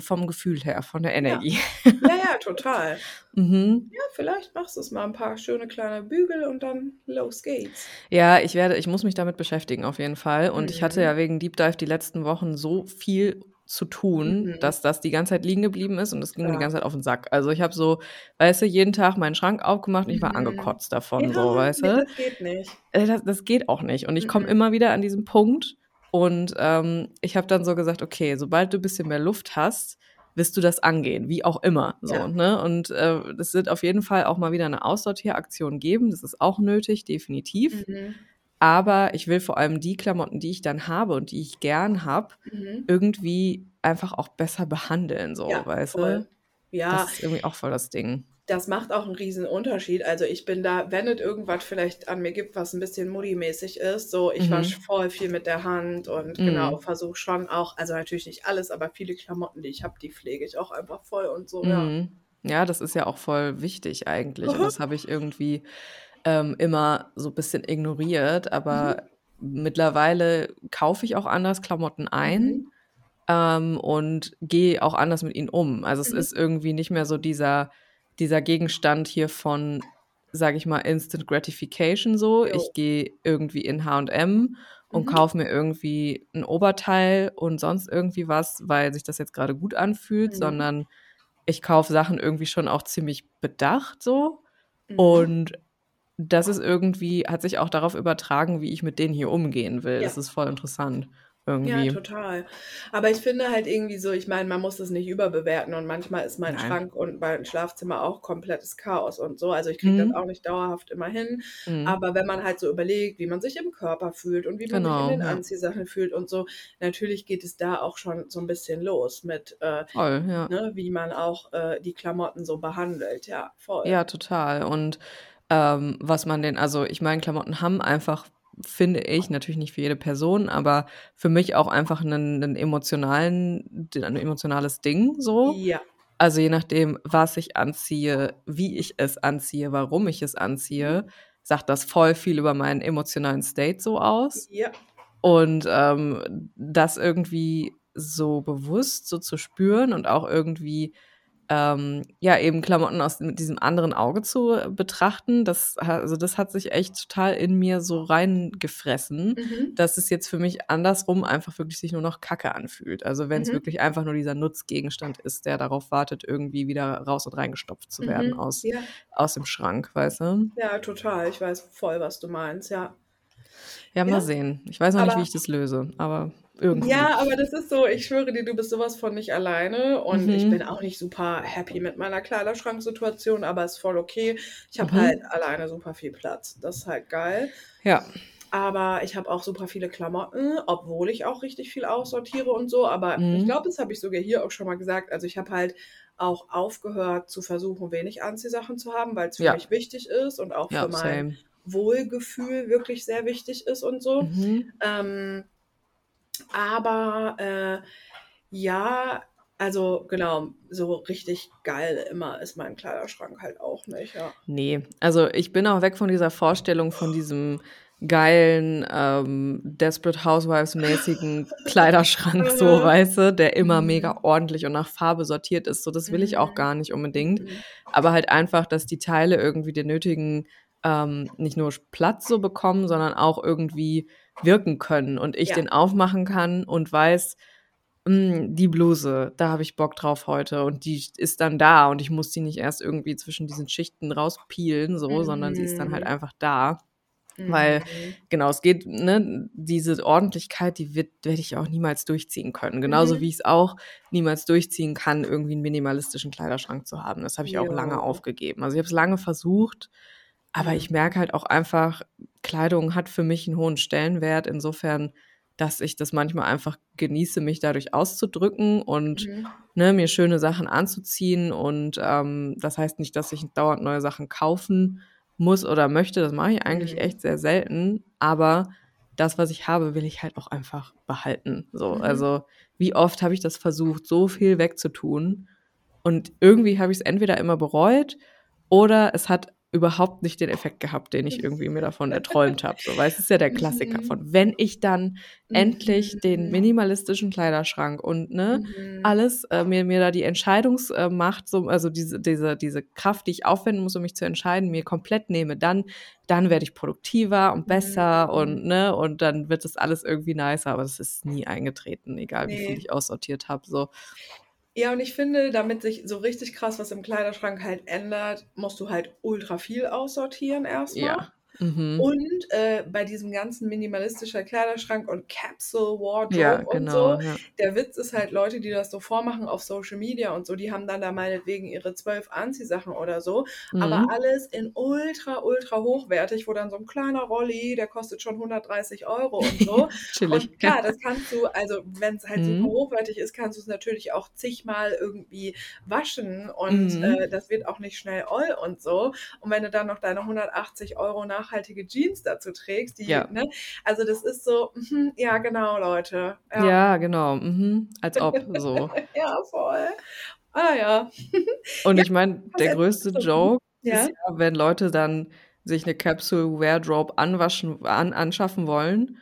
vom Gefühl her, von der Ja, Energie. ja, ja, total. mhm. Ja, vielleicht machst du es mal ein paar schöne kleine Bügel und dann los geht's. Ja, ich werde, ich muss mich damit beschäftigen auf jeden Fall. Und ich hatte Mhm. ja wegen Deep Dive die letzten Wochen so viel zu tun, Mhm. dass das die ganze Zeit liegen geblieben ist und das ging mir die Ja. ganze Zeit auf den Sack. Also, ich habe so, weißt du, jeden Tag meinen Schrank aufgemacht und ich war Mhm. angekotzt davon Ja, so, weißt du? das geht nicht. Äh, das das geht auch nicht und ich komme Mhm. immer wieder an diesen Punkt und, ähm, ich habe dann so gesagt: „Okay, sobald du bisschen mehr Luft hast, wirst du das angehen, wie auch immer“, so, Ja. ne? Und, äh, es wird auf jeden Fall auch mal wieder 'ne Aussortieraktion geben. Das ist auch nötig, definitiv. Mhm. Aber ich will vor allem die Klamotten, die ich dann habe und die ich gern habe, Mhm. irgendwie einfach auch besser behandeln so, Ja, weißt voll. du? Ja. Das ist irgendwie auch voll das Ding. Das macht auch 'n riesen Unterschied. Also, ich bin da wenn es irgendwas vielleicht an mir gibt, was 'n bisschen Muddy-mäßig ist, so ich Mhm. wasche voll viel mit der Hand und genau, Mhm. versuche schon auch also, natürlich nicht alles, aber viele Klamotten, die ich habe, die pflege ich auch einfach voll und so, ja. Mhm. Ja, das ist ja auch voll wichtig eigentlich und das habe ich irgendwie, ähm, immer so bisschen ignoriert, aber Mhm. mittlerweile kaufe ich auch anders Klamotten ein, Mhm. ähm, und gehe auch anders mit ihnen um. Also, es Mhm. ist irgendwie nicht mehr so dieser dieser Gegenstand hier von, sage ich mal, Instant Gratification so. Jo. Ich gehe irgendwie in H&M und Mhm. kaufe mir irgendwie 'n Oberteil und sonst irgendwie was, weil sich das jetzt grade gut anfühlt, Mhm. sondern ich kaufe Sachen irgendwie schon auch ziemlich bedacht so Mhm. und das ist irgendwie hat sich auch darauf übertragen, wie ich mit denen hier umgehen will. Ja. Das ist voll interessant Ja, irgendwie. total. Aber ich finde halt irgendwie so ich meine, man muss das nicht überbewerten und manchmal ist mein Nein. Schrank und mein Schlafzimmer auch komplettes Chaos und so. Also, ich kriege das Mhm. auch nicht dauerhaft immer hin. Mhm. Aber wenn man halt so überlegt, wie man sich im Körper fühlt und wie man sich in Genau, den ja. Anziehsachen fühlt und so, natürlich geht es da auch schon so 'n bisschen los mit, äh, Voll, ja. ne, wie man auch, äh, die Klamotten so behandelt. Ja, voll. Ja, total und, ähm, was man denn also, ich meine, Klamotten haben einfach, finde ich natürlich nicht für jede Person, aber für mich auch einfach 'nen 'nen emotionalen d 'n emotionales Ding so. Ja. Also, je nachdem, was ich anziehe, wie ich es anziehe, warum ich es anziehe, Mhm. sagt das voll viel über meinen emotionalen State so aus. Ja. Und, ähm, das irgendwie so bewusst so zu spüren und auch irgendwie, ähm, ja, eben Klamotten aus mit diesem anderen Auge zu betrachten, das also, das hat sich echt total in mir so reingefressen, Mhm. dass es jetzt für mich andersrum einfach wirklich sich nur noch Kacke anfühlt. Also, wenn's Mhm. wirklich einfach nur dieser Nutzgegenstand ist, der darauf wartet, irgendwie wieder raus und reingestopft zu werden Mhm. aus Ja. aus dem Schrank, weißt du? Ja, total. Ich weiß voll, was du meinst, ja. Ja, mal Ja. sehen. Ich weiß noch nicht, Aber wie ich das löse, aber irgendwie. Ja, aber das ist so ich schwöre dir, du bist so was von nicht alleine und ich bin Mhm. auch nicht super happy mit meiner Kleiderschranksituation, aber ist voll okay. Ich habe Mhm. halt alleine super viel Platz. Das ist halt geil. Ja. Aber ich habe auch super viele Klamotten, obwohl ich auch richtig viel aussortiere und so. Aber ich Mhm. glaube, das habe ich sogar hier auch schon mal gesagt. Also, ich habe halt auch aufgehört zu versuchen, wenig Anziehsachen zu haben, weil's für Ja. mich wichtig ist und auch Ja, für mein same. Wohlgefühl wirklich sehr wichtig ist und so. Mhm. Ähm, aber, äh, ja, also, genau, so richtig geil immer ist mein Kleiderschrank halt auch nicht, ja. Ne, also, ich bin auch weg von dieser Vorstellung von diesem geilen, ähm, Desperate Housewives-mäßigen Kleiderschrank so, Mhm. weißt du, der immer Mhm. mega ordentlich und nach Farbe sortiert ist. So, das will ich auch Mhm. gar nicht unbedingt. Aber halt einfach, dass die Teile irgendwie den nötigen, ähm, nicht nur Platz so bekommen, sondern auch irgendwie wirken können und ich Ja. den aufmachen kann und weiß, hm, die Bluse, da habe ich Bock drauf heute und die ist dann da und ich muss die nicht erst irgendwie zwischen diesen Schichten rauspielen so, sondern sie ist dann halt Mhm. einfach da. Weil Mhm. genau, es geht ne, diese Ordentlichkeit, die wird werde ich auch niemals durchziehen können. Genauso Mhm. wie ich's auch niemals durchziehen kann, irgendwie 'n minimalistischen Kleiderschrank zu haben. Das habe ich auch lange Jo. aufgegeben. Also, ich habe es lange versucht, aber ich merke halt auch einfach, Kleidung hat für mich 'n hohen Stellenwert insofern, dass ich das manchmal einfach genieße, mich dadurch auszudrücken und, Mhm. ne, mir schöne Sachen anzuziehen und, ähm, das heißt nicht, dass ich dauernd neue Sachen kaufen muss oder möchte. Das mache ich eigentlich Mhm. echt sehr selten, aber das, was ich habe, will ich halt auch einfach behalten, so. Mhm. Also, wie oft habe ich das versucht, so viel wegzutun und irgendwie habe ich's entweder immer bereut oder es hat überhaupt nicht den Effekt gehabt, den ich irgendwie mir davon erträumt habe. So, weil es ist ja der Klassiker Mhm. von, wenn ich dann endlich den Mhm. minimalistischen Kleiderschrank und ne, Mhm. alles äh, mir, mir da die Entscheidungsmacht, so, also diese, diese, diese Kraft, die ich aufwenden muss, um mich zu entscheiden, mir komplett nehme, dann, dann werde ich produktiver und besser Mhm. und ne, und dann wird das alles irgendwie nicer, aber das ist nie eingetreten, egal wie viel ich aussortiert habe. So. Ja, und ich finde, damit sich so richtig krass was im Kleiderschrank halt ändert, musst du halt ultra viel aussortieren erstmal. Ja. Mhm. Und äh, bei diesem ganzen minimalistischer Kleiderschrank und Capsule Wardrobe Ja, und genau. so, Ja. der Witz ist halt, Leute, die das so vormachen auf Social Media und so, die haben dann da meinetwegen ihre zwölf Anziehsachen oder so, aber Mhm. alles in ultra, ultra hochwertig, wo dann so ein kleiner Rolli, der kostet schon 130 Euro und so. Und klar, das kannst du, also wenn es halt Mhm. super hochwertig ist, kannst du es natürlich auch zigmal irgendwie waschen und Mhm. äh, das wird auch nicht schnell oll und so. Und wenn du dann noch deine 180 Euro nachhaltige Jeans dazu trägst, die, Ja. ne, also das ist so, mhm, ja genau, Leute. Ja, Ja, genau. Mhm. Als ob so. ja voll. Ah ja. Und ich meine, der größte? Joke ist ja, wenn Leute dann sich eine Capsule Wardrobe anwaschen, an, anschaffen wollen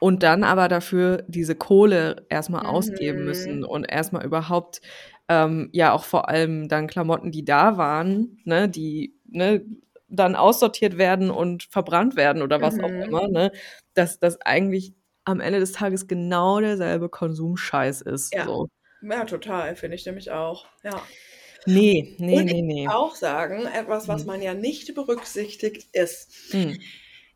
und dann aber dafür diese Kohle erstmal ausgeben müssen Mhm. und erstmal überhaupt ähm, ja auch vor allem dann Klamotten, die da waren, ne, die ne, dann aussortiert werden und verbrannt werden oder was auch Mhm. immer, ne, dass das eigentlich am Ende des Tages genau derselbe Konsumscheiß ist. Ja. So. Ja, total, finde ich nämlich auch. Ja. Nee, nee, Und nee, ich nee. muss auch sagen, etwas, was Hm. man ja nicht berücksichtigt, ist, Hm.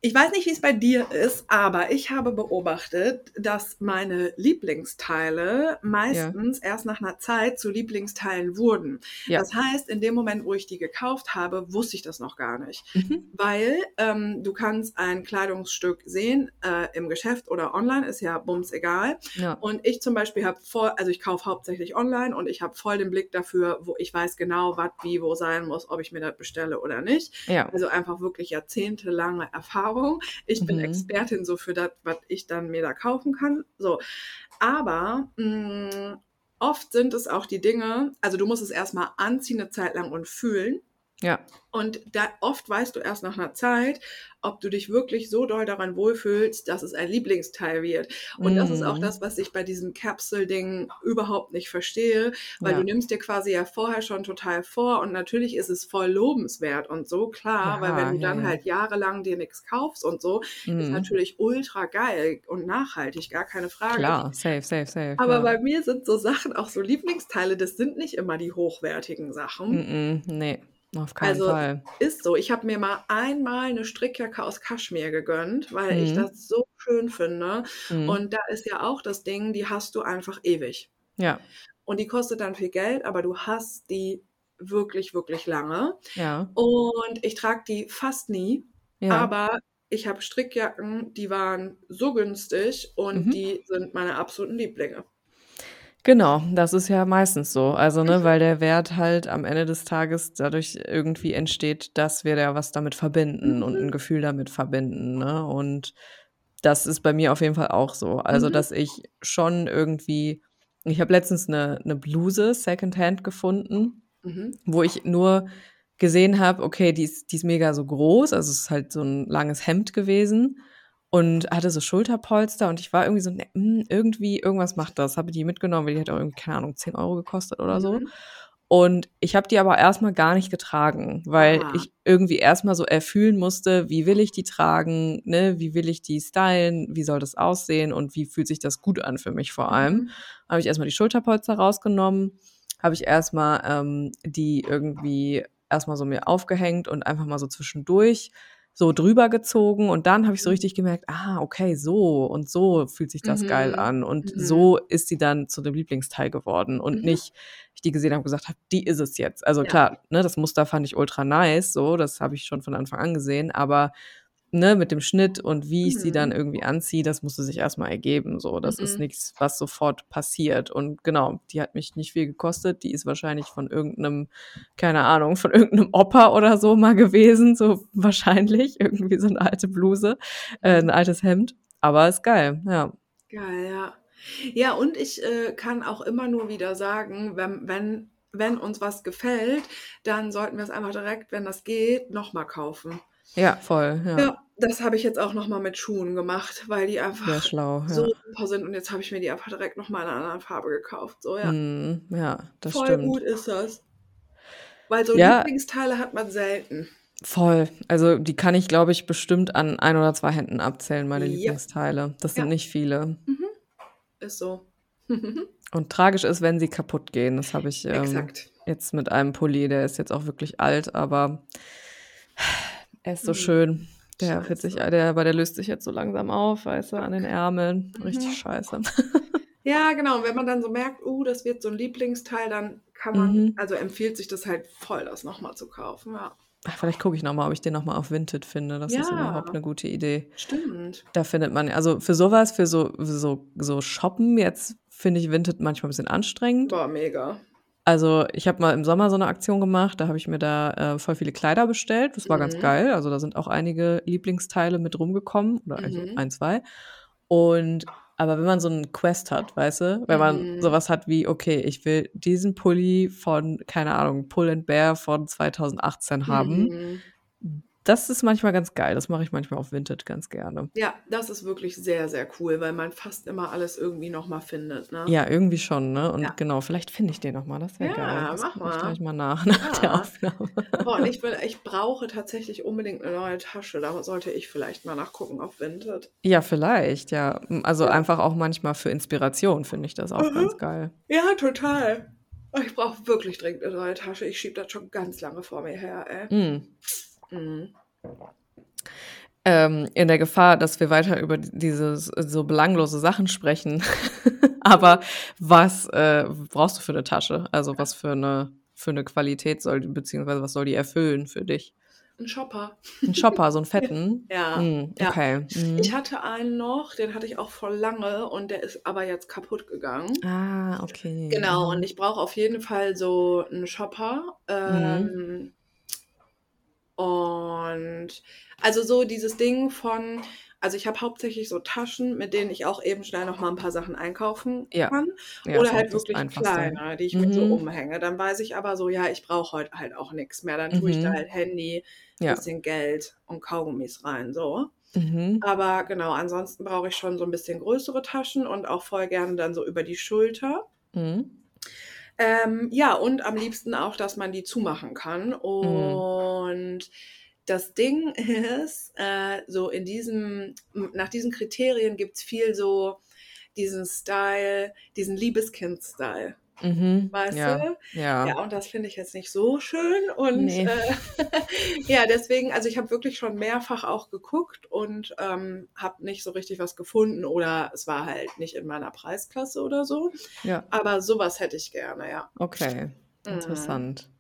Ich weiß nicht, wie es bei dir ist, aber ich habe beobachtet, dass meine Lieblingsteile meistens erst nach einer Zeit zu Lieblingsteilen wurden. Ja. Das heißt, in dem Moment, wo ich die gekauft habe, wusste ich das noch gar nicht. Mhm. Weil ähm, du kannst ein Kleidungsstück sehen äh, im Geschäft oder online, ist ja bums egal. Ja. Und ich zum Beispiel habe voll, also ich kaufe hauptsächlich online und ich habe voll den Blick dafür, wo ich weiß genau, was wie wo sein muss, ob ich mir das bestelle oder nicht. Ja. Also einfach wirklich jahrzehntelange Erfahrung. Ich bin Mhm. Expertin so für das, was ich dann mir da kaufen kann. So. Aber mh, oft sind es auch die Dinge, also du musst es erstmal anziehen eine Zeit lang und fühlen. Ja. Und da oft weißt du erst nach einer Zeit, ob du dich wirklich so doll daran wohlfühlst, dass es ein Lieblingsteil wird. Und das ist auch Mhm. das, was ich bei diesem Capsule-Ding überhaupt nicht verstehe, weil Ja. du nimmst dir quasi ja vorher schon total vor und natürlich ist es voll lobenswert und so, klar, weil Ja, wenn du ja, dann halt jahrelang dir nichts kaufst und so, ist Mhm. natürlich ultra geil und nachhaltig, gar keine Frage. Klar, safe, safe, safe. Aber bei mir sind so Sachen, auch so Lieblingsteile, das sind nicht immer die hochwertigen Sachen. Mhm, nee, auf keinen Also Fall. ist so. Ich habe mir mal einmal eine Strickjacke aus Kaschmir gegönnt, weil ich Mhm. das so schön finde. Mhm. Und da ist ja auch das Ding, die hast du einfach ewig. Ja, Und die kostet dann viel Geld, aber du hast die wirklich, wirklich lange. ja, Und ich trage die fast nie, ja. aber ich habe Strickjacken, die waren so günstig und Mhm. die sind meine absoluten Lieblinge. Genau, das ist ja meistens so. Also, ne, Mhm. weil der Wert halt am Ende des Tages dadurch irgendwie entsteht, dass wir da was damit verbinden und Mhm. ein Gefühl damit verbinden, ne? Und das ist bei mir auf jeden Fall auch so. Also, Mhm. dass ich schon irgendwie ich habe letztens eine 'ne Bluse Secondhand gefunden, Mhm. wo ich nur gesehen habe, okay, die ist die ist mega so groß, also, es ist halt so 'n langes Hemd gewesen und hatte so Schulterpolster und ich war irgendwie so, ne, hm, irgendwie irgendwas macht das. Habe die mitgenommen, weil die hat auch irgendwie, keine Ahnung, 10 Euro gekostet oder so. Mhm. Und ich habe die aber erst mal gar nicht getragen, weil Ah. ich irgendwie erst mal so erfühlen musste, wie will ich die tragen, ne? Wie will ich die stylen? Wie soll das aussehen und wie fühlt sich das gut an für mich vor allem? Mhm. Habe ich erst mal die Schulterpolster rausgenommen, habe ich erst mal, ähm, die irgendwie erst mal so mir aufgehängt und einfach mal so zwischendurch so drüber gezogen und dann habe ich so Mhm. richtig gemerkt, ah, okay, so und so fühlt sich das geil Mhm. an und Mhm. so ist sie dann zu dem Lieblingsteil geworden und Mhm. nicht ich die gesehen habe und gesagt habe, die ist es jetzt. Also Ja. klar, ne, das Muster fand ich ultra nice, so, das habe ich schon von Anfang an gesehen, aber ne, mit dem Schnitt und wie ich sie dann Mhm. irgendwie anziehe, das musste sich erst mal ergeben, so. Das ist Mhm. nix, was sofort passiert und genau, die hat mich nicht viel gekostet. Die ist wahrscheinlich von irgend 'nem keine Ahnung, von irgend 'nem Opa oder so mal gewesen, so wahrscheinlich, irgendwie so 'ne alte Bluse, äh, Mhm. altes Hemd, aber ist geil, ja. Geil, ja. Ja, und ich, äh, kann auch immer nur wieder sagen, wenn wenn wenn uns was gefällt, dann sollten wir es einfach direkt, wenn das geht, nochmal kaufen. Ja, voll. Ja, Ja, das habe ich jetzt auch nochmal mit Schuhen gemacht, weil die einfach schlau. Ja. so super sind und jetzt habe ich mir die einfach direkt nochmal in einer anderen Farbe gekauft. So, ja. Hm, ja, das Voll stimmt. gut ist das. Weil so Ja. Lieblingsteile hat man selten. Voll. Also die kann ich, glaube ich, bestimmt an ein oder zwei Händen abzählen, meine Ja. Lieblingsteile. Das sind Ja. nicht viele. Ist so. Und tragisch ist, wenn sie kaputt gehen. Das habe ich ähm, jetzt mit einem Pulli, der ist jetzt auch wirklich alt, aber er ist so Hm. schön. Der wird sich, Scheiße. der, aber der löst sich jetzt so langsam auf, weißt du, an den Ärmeln. Mhm. Richtig scheiße. Ja, genau. Und wenn man dann so merkt, uh, das wird so ein Lieblingsteil, dann kann man, Mhm. also empfiehlt sich das halt voll, das nochmal zu kaufen. Ja. Ach, Vielleicht gucke ich nochmal, ob ich den nochmal auf Vinted finde. Das ist Ja. überhaupt eine gute Idee. Stimmt. Da findet man, also für sowas, für so, für so, so Shoppen, jetzt finde ich Vinted manchmal ein bisschen anstrengend. War mega. Also ich habe mal im Sommer so eine Aktion gemacht, da habe ich mir da äh, voll viele Kleider bestellt. Das war ganz Mhm. geil. Also da sind auch einige Lieblingsteile mit rumgekommen oder also Mhm. ein, zwei. Und aber wenn man so einen Quest hat, weißt du, wenn man Mhm. sowas hat wie, okay, ich will diesen Pulli von, keine Ahnung, Pull and Bear von 2018 haben, Mhm. Das ist manchmal ganz geil. Das mache ich manchmal auf Vinted ganz gerne. Ja, das ist wirklich sehr, sehr cool, weil man fast immer alles irgendwie nochmal findet. Ne? Ja, irgendwie schon, ne? Und Ja. genau, vielleicht finde ich den noch mal. Das wäre Ja, geil. Das mach gucke ich mal. gleich mal nach, nach der Ja. Aufnahme. Boah, und ich, will, ich brauche tatsächlich unbedingt eine neue Tasche. Da sollte ich vielleicht mal nachgucken auf Vinted. Ja, vielleicht, ja. Also Ja. einfach auch manchmal für Inspiration finde ich das auch Mhm. ganz geil. Ja, total. Ich brauche wirklich dringend eine neue Tasche. Ich schiebe das schon ganz lange vor mir her, ey. Mm. Mhm. Ähm, in der Gefahr, dass wir weiter über diese so belanglose Sachen sprechen. Aber was äh, brauchst du für eine Tasche? Also was für eine für eine Qualität soll die, beziehungsweise was soll die erfüllen für dich? Ein Shopper. Ein Shopper, so einen fetten? Ja. Mm, ja. okay. Mm. Ich hatte einen noch, den hatte ich auch voll lange und der ist aber jetzt kaputt gegangen. ah, okay. Genau, und ich brauche auf jeden Fall so einen Shopper. Ähm, Und also so dieses Ding von, also ich habe hauptsächlich so Taschen, mit denen ich auch eben schnell noch mal ein paar Sachen einkaufen kann. Ja, Oder halt wirklich kleine, die ich mit so Mhm. umhänge. Dann weiß ich aber so, ja, ich brauche heute halt auch nichts mehr. Dann tue ich da Mhm. halt Handy, Ja. bisschen Geld und Kaugummis rein, so. Mhm. Aber genau, ansonsten brauche ich schon so ein bisschen größere Taschen und auch voll gerne dann so über die Schulter. Mhm. Ähm, ja, und am liebsten auch, dass man die zumachen kann. Und das Ding ist, äh, so in diesem, nach diesen Kriterien gibt es viel so diesen Style, diesen Liebeskind-Style. Mhm. Weißt ja. du? Ja. Ja, und das finde ich jetzt nicht so schön. Und Nee. äh, ja, deswegen, also ich habe wirklich schon mehrfach auch geguckt und ähm, habe nicht so richtig was gefunden oder es war halt nicht in meiner Preisklasse oder so. ja. Aber sowas hätte ich gerne, ja. Okay. Mhm. Interessant. Mhm.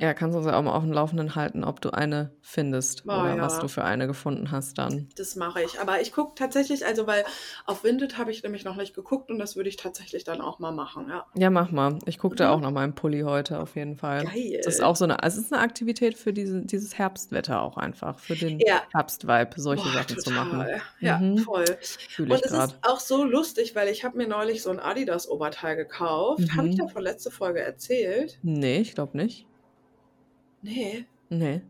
Ja, kannst du uns ja auch mal auf dem Laufenden halten, ob du eine findest Oh, oder ja. was du für eine gefunden hast dann. Das mache ich. Aber ich gucke tatsächlich, also weil auf Vinted habe ich nämlich noch nicht geguckt und das würde ich tatsächlich dann auch mal machen, ja. Ja, mach mal. Ich gucke da Mhm. auch nach meinem Pulli heute auf jeden Fall. Geil. Das ist auch so eine, also es ist eine Aktivität für diese, dieses Herbstwetter auch einfach, für den Ja. Herbstvibe, solche Boah, Sachen zu machen. total. Ja, Mhm. voll. Fühle ich Und es gerade. ist auch so lustig, weil ich habe mir neulich so ein Adidas-Oberteil gekauft. Habe ich Mhm. davon letzte Folge erzählt? Nee, ich glaube nicht. Nee. Nee.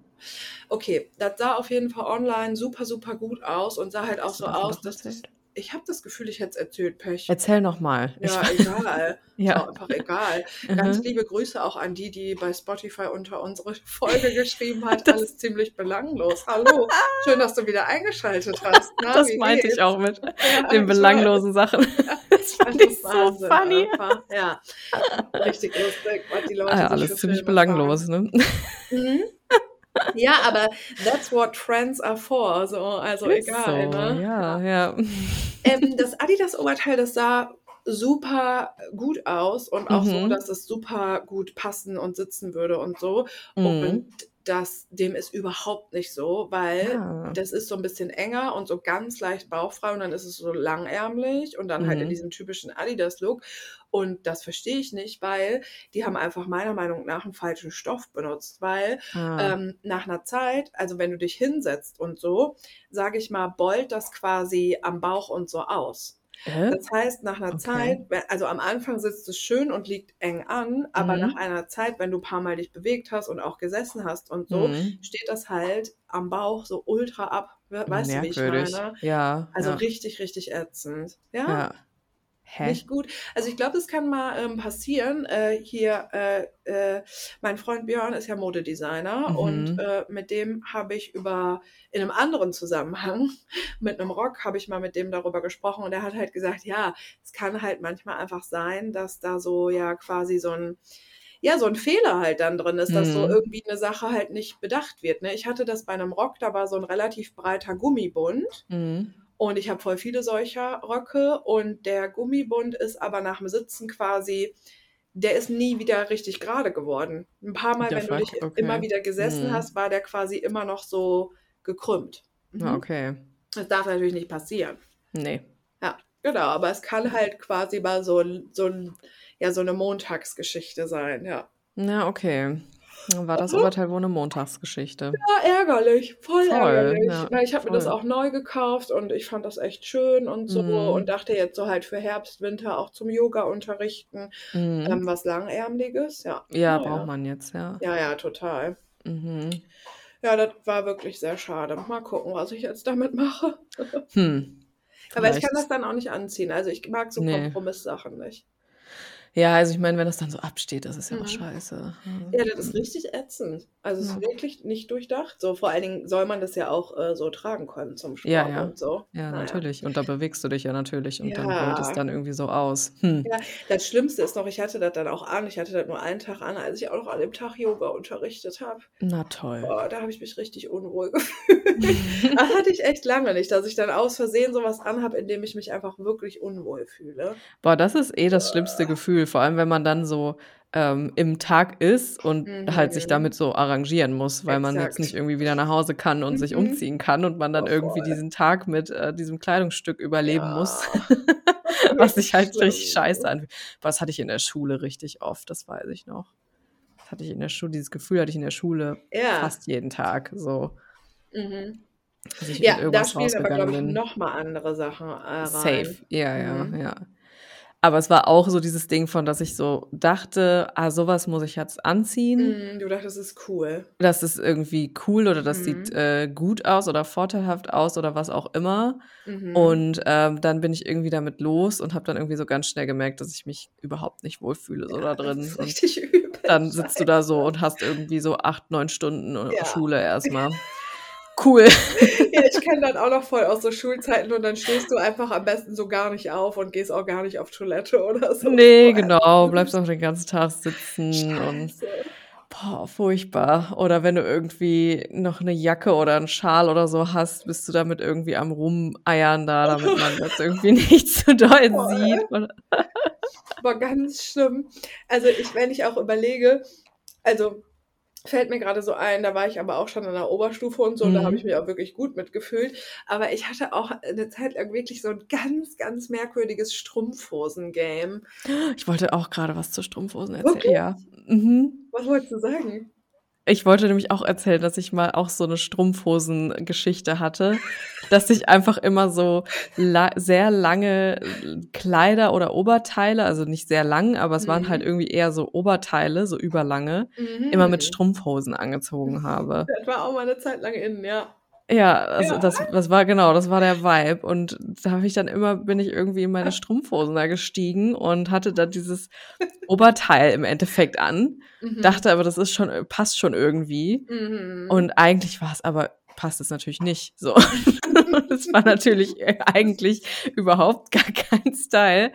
Okay, das sah auf jeden Fall online super, super gut aus und sah halt auch so aus, dass das? Ich habe das Gefühl, ich hätte es erzählt, Pech. Erzähl noch mal. Ich- Ja, egal. Ja. Ist einfach egal. Ganz Mhm. liebe Grüße auch an die, die bei Spotify unter unsere Folge geschrieben hat. Das- Alles ziemlich belanglos. Hallo, schön, dass du wieder eingeschaltet hast. Na, Das meinte geht's? ich auch mit Ja, den ich belanglosen Sachen. Das fand ich so Wahnsinn funny. einfach. Ja, richtig lustig, was die Leute Ah, ja, alles ziemlich belanglos, ne? Mhm. Ja, aber that's what trends are for. So, also Ist egal, so. ne? Ja, ja. Ähm, das Adidas-Oberteil, das sah super gut aus und auch so, Mhm. dass es super gut passen und sitzen würde und so. Mhm. Und das, dem ist überhaupt nicht so, weil Ah. das ist so ein bisschen enger und so ganz leicht bauchfrei und dann ist es so langärmlich und dann halt in Mhm. diesem typischen Adidas-Look. Und das verstehe ich nicht, weil die haben einfach meiner Meinung nach einen falschen Stoff benutzt, weil Ah. ähm, nach einer Zeit, also wenn du dich hinsetzt und so, sage ich mal, beult das quasi am Bauch und so aus. Äh? Das heißt, nach einer Okay. Zeit, also am Anfang sitzt es schön und liegt eng an, aber Mhm. nach einer Zeit, wenn du ein paar Mal dich bewegt hast und auch gesessen hast und so, Mhm. steht das halt am Bauch so ultra ab. We- Weißt du, wie ich Merkwürdig. meine? Ja. Also ja. richtig, richtig ätzend. Ja, ja. Hä? nicht gut. Also ich glaube, das kann mal ähm, passieren. Äh, hier, äh, äh, mein Freund Björn ist ja Modedesigner Mhm. und äh, mit dem habe ich über, in einem anderen Zusammenhang, mit einem Rock, habe ich mal mit dem darüber gesprochen und er hat halt gesagt, ja, es kann halt manchmal einfach sein, dass da so ja quasi so ein ja, so ein Fehler halt dann drin ist, dass so Mhm. irgendwie eine Sache halt nicht bedacht wird. Ne? Ich hatte das bei einem Rock, da war so ein relativ breiter Gummibund Mhm. Und ich habe voll viele solcher Röcke und der Gummibund ist aber nach dem Sitzen quasi, der ist nie wieder richtig gerade geworden. Ein paar Mal, The wenn du fuck? dich Okay. immer wieder gesessen Mhm. hast, war der quasi immer noch so gekrümmt. Mhm. Ah, Okay. Das darf natürlich nicht passieren. Nee. Ja, genau, aber es kann halt quasi mal so, so, ja, so eine Montagsgeschichte sein, ja. Na, okay. War das. Oberteil wohl eine Montagsgeschichte. Ja, ärgerlich, voll, Voll, ärgerlich. ja, Weil ich habe mir das auch neu gekauft und ich fand das echt schön und so Mhm. und dachte jetzt so halt für Herbst, Winter auch zum Yoga unterrichten. Mhm. Ähm, was Langärmliches, ja. ja, Naja. braucht man jetzt, ja. Ja, ja, total. Mhm. Ja, das war wirklich sehr schade. Mal gucken, was ich jetzt damit mache. Hm. Aber ich kann das dann auch nicht anziehen. Also ich mag so Nee. Kompromisssachen nicht. Ja, also ich meine, wenn das dann so absteht, das ist ja auch Mhm. scheiße. Ja, das ist richtig ätzend. Also es Ja. ist wirklich nicht durchdacht. So vor allen Dingen soll man das ja auch äh, so tragen können zum Sport Ja, ja. und so. Ja, Naja. natürlich. Und da bewegst du dich ja natürlich und dann Ja. rollt es dann irgendwie so aus. Hm. Ja, das Schlimmste ist noch, ich hatte das dann auch an. Ich hatte das nur einen Tag an, als ich auch noch an dem Tag Yoga unterrichtet habe. Na toll. Boah, da habe ich mich richtig unwohl gefühlt. das hatte ich echt lange nicht, dass ich dann aus Versehen sowas anhabe, in dem ich mich einfach wirklich unwohl fühle. Boah, das ist eh das schlimmste Gefühl, vor allem wenn man dann so ähm, im Tag ist und halt sich Mhm. damit so arrangieren muss, weil man jetzt Exakt. nicht irgendwie wieder nach Hause kann und sich Mhm. umziehen kann und man dann Oh, irgendwie voll. diesen Tag mit äh, diesem Kleidungsstück überleben Ja. muss, was sich halt Schlimm. richtig scheiße anfühlt. Das hatte ich in der Schule richtig oft, das weiß ich noch. Das hatte ich in der Schule, dieses Gefühl hatte ich in der Schule Ja. fast jeden Tag, so, Mhm. Ja, da spielen aber, glaube ich, nochmal andere Sachen äh, rein. Safe, ja, ja, Mhm. ja. Aber es war auch so dieses Ding von, dass ich so dachte, ah, sowas muss ich jetzt anziehen. Mhm, du dachtest, das ist cool. Das ist irgendwie cool oder das Mhm. sieht äh, gut aus oder vorteilhaft aus oder was auch immer. Mhm. Und ähm, dann bin ich irgendwie damit los und habe dann irgendwie so ganz schnell gemerkt, dass ich mich überhaupt nicht wohlfühle so da Das drin. richtig übel. dann sitzt du da so und hast irgendwie so acht, neun Stunden äh, Ja. Schule erstmal. Cool. Ja, ich kenne das auch noch voll aus so Schulzeiten und dann stehst du einfach am besten so gar nicht auf und gehst auch gar nicht auf Toilette oder so. Nee, genau. Bleibst auch den ganzen Tag sitzen und Scheiße. Boah, furchtbar. Oder wenn du irgendwie noch eine Jacke oder einen Schal oder so hast, bist du damit irgendwie am Rumeiern da, damit man das irgendwie nicht zu doll Boah. sieht. Oder? Aber ganz schlimm. Also ich, wenn ich auch überlege, also fällt mir gerade so ein, da war ich aber auch schon in der Oberstufe und so, und da Mhm. habe ich mich auch wirklich gut mitgefühlt. Aber ich hatte auch eine Zeit lang wirklich so ein ganz, ganz merkwürdiges Strumpfhosen-Game. Ich wollte auch gerade was zu Strumpfhosen erzählen. Wirklich? Ja. Mhm. Was wolltest du sagen? Ich wollte nämlich auch erzählen, dass ich mal auch so eine Strumpfhosen-Geschichte hatte, dass ich einfach immer so la sehr lange Kleider oder Oberteile, also nicht sehr lang, aber es waren Mhm. halt irgendwie eher so Oberteile, so überlange, Mhm. immer mit Strumpfhosen angezogen habe. Das war auch mal eine Zeit lang innen, ja. Ja, also Ja. das, das war genau, das war der Vibe. Und da habe ich dann immer, bin ich irgendwie in meine Strumpfhosen da gestiegen und hatte dann dieses Oberteil im Endeffekt an. Mhm. Dachte aber, das ist schon, passt schon irgendwie. Mhm. Und eigentlich war es aber, passt es natürlich nicht. So. das war natürlich eigentlich überhaupt gar kein Style.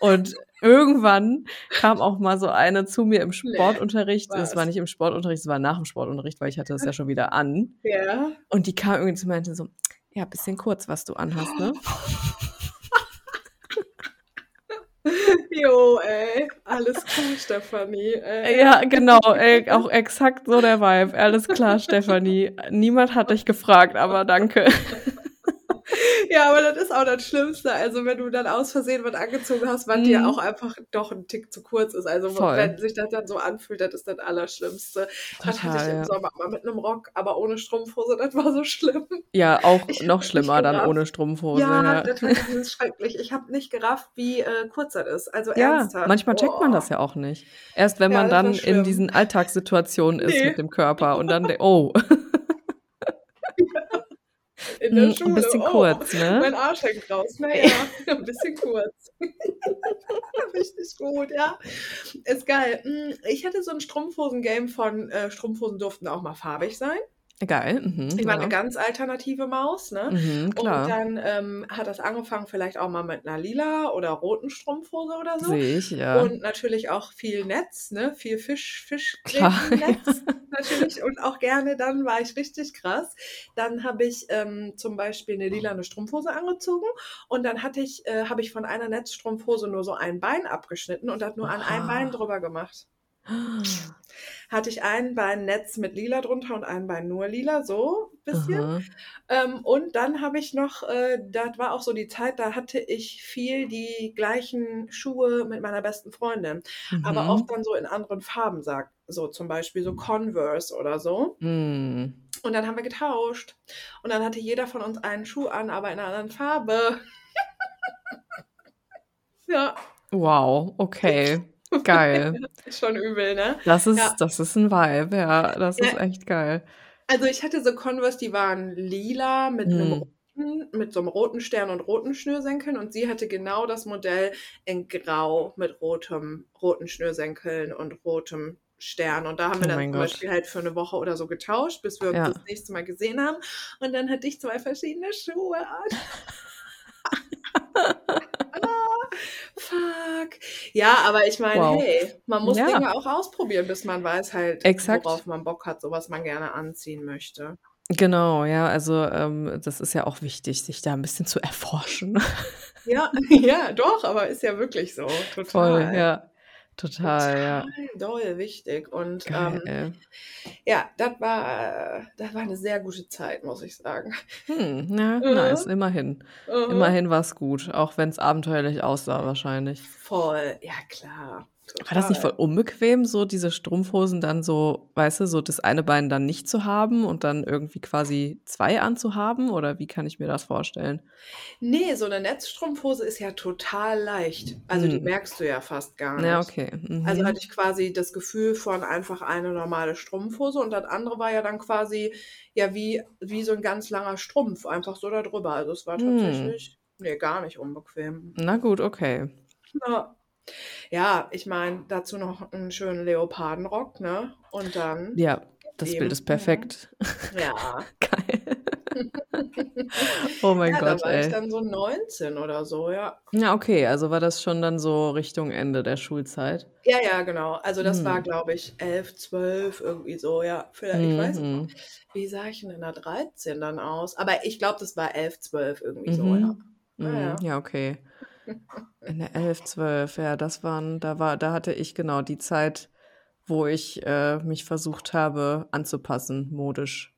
Und irgendwann kam auch mal so eine zu mir im Sportunterricht. was? Das war nicht im Sportunterricht, es war nach dem Sportunterricht, weil ich hatte das ja schon wieder an. ja. Und die kam irgendwie zu mir und meinte so, ja, bisschen kurz, was du anhast, ne? Jo, ey. Alles klar, Stefanie. Ey. Ja, genau, ey, auch exakt so der Vibe. Alles klar, Stefanie. Niemand hat dich gefragt, aber danke. Ja, aber das ist auch das Schlimmste. Also wenn du dann aus Versehen was angezogen hast, was Mhm. dir auch einfach doch ein Tick zu kurz ist. Also Voll. wenn sich das dann so anfühlt, das ist das Allerschlimmste. das hatte ich Total, im ja. Sommer mal mit einem Rock, aber ohne Strumpfhose, das war so schlimm. Ja, auch Ich noch schlimmer dann gerafft. ohne Strumpfhose. Ja, Ja, das ganz schrecklich. Ich habe nicht gerafft, wie äh, kurz das ist. Also ja ernsthaft. manchmal checkt man das ja auch nicht. Erst wenn Ja, man dann in diesen Alltagssituationen ist Nee. mit dem Körper und dann, oh, In der ein Schule. bisschen oh, kurz, ne? Mein Arsch hängt raus. Naja, ein bisschen kurz. Richtig gut, ja. Ist geil. Hm, Ich hatte so ein Strumpfhosen-Game von äh, Strumpfhosen durften auch mal farbig sein. Geil. Mhm, Ich war eine ja. ganz alternative Maus, ne? Mhm, Und klar. dann ähm, hat das angefangen vielleicht auch mal mit einer lila oder roten Strumpfhose oder so. Sehe ich, ja. Und natürlich auch viel Netz, ne? Viel Fisch, Klar, Fischgrätennetz natürlich. Und auch gerne, dann war ich richtig krass. Dann habe ich ähm, zum Beispiel eine lilane Strumpfhose angezogen und dann hatte ich, äh, habe ich von einer Netzstrumpfhose nur so ein Bein abgeschnitten und hat nur an ein Bein Oha. drüber gemacht. Hatte ich ein Bein Netz mit lila drunter und ein Bein nur lila, so ein bisschen. Ähm, und dann habe ich noch, äh, das war auch so die Zeit, da hatte ich viel die gleichen Schuhe mit meiner besten Freundin, aber Mhm. oft dann so in anderen Farben, sag, so zum Beispiel so Converse oder so. Mhm. Und dann haben wir getauscht. Und dann hatte jeder von uns einen Schuh an, aber in einer anderen Farbe. ja, Wow, okay. Geil. schon übel, ne? Das ist, Ja. das ist ein Vibe, ja. Das Ja. ist echt geil. Also ich hatte so Converse, die waren lila mit einem Mhm. roten, mit so einem roten Stern und roten Schnürsenkeln und sie hatte genau das Modell in Grau mit rotem, roten Schnürsenkeln und rotem Stern. Und da haben wir Oh dann zum Gott. Beispiel halt für eine Woche oder so getauscht, bis wir uns Ja. das nächste Mal gesehen haben. Und dann hatte ich zwei verschiedene Schuhe an. fuck. Ja, aber ich meine, Wow. hey, man muss Ja. Dinge auch ausprobieren, bis man weiß halt, Exakt. worauf man Bock hat, so was man gerne anziehen möchte. Genau, ja, also ähm, das ist ja auch wichtig, sich da ein bisschen zu erforschen. Ja, ja, doch, aber ist ja wirklich so. Voll, Total. ja. Total, ja. Total doll wichtig. Und ähm, ja, das war, das war eine sehr gute Zeit, muss ich sagen. Hm, ja, Äh, nice, immerhin. äh, Immerhin war es gut, auch wenn es abenteuerlich aussah wahrscheinlich. Voll, ja klar. War das nicht voll Total. unbequem, so diese Strumpfhosen dann so, weißt du, so das eine Bein dann nicht zu haben und dann irgendwie quasi zwei anzuhaben? Oder wie kann ich mir das vorstellen? Nee, so eine Netzstrumpfhose ist ja total leicht. Also die Hm. merkst du ja fast gar Ja, nicht. okay. Also Mhm. hatte ich quasi das Gefühl von einfach eine normale Strumpfhose und das andere war ja dann quasi ja wie, wie so ein ganz langer Strumpf, einfach so da drüber. Also es war Hm. tatsächlich, nee, gar nicht unbequem. Na gut, okay. Ja, ja ich meine, dazu noch einen schönen Leopardenrock, ne? Und dann, Ja, das Eben. Bild ist perfekt. ja. Geil. Oh mein Ja, Gott, da war ich ey. dann so 19 oder so, ja. Ja, okay, also war das schon dann so Richtung Ende der Schulzeit? Ja, ja, genau. Also das war, Hm. glaube ich, 11, 12, irgendwie so, ja. Vielleicht, ich weiß nicht. Mhm. Wie sah ich denn in der 13 dann aus? Aber ich glaube, das war 11, 12 irgendwie so, ja. Mhm. Ja, Mhm. ja. Ja, okay. In der 11, 12, ja, das waren, da war, da hatte ich genau die Zeit, wo ich äh, mich versucht habe anzupassen, modisch.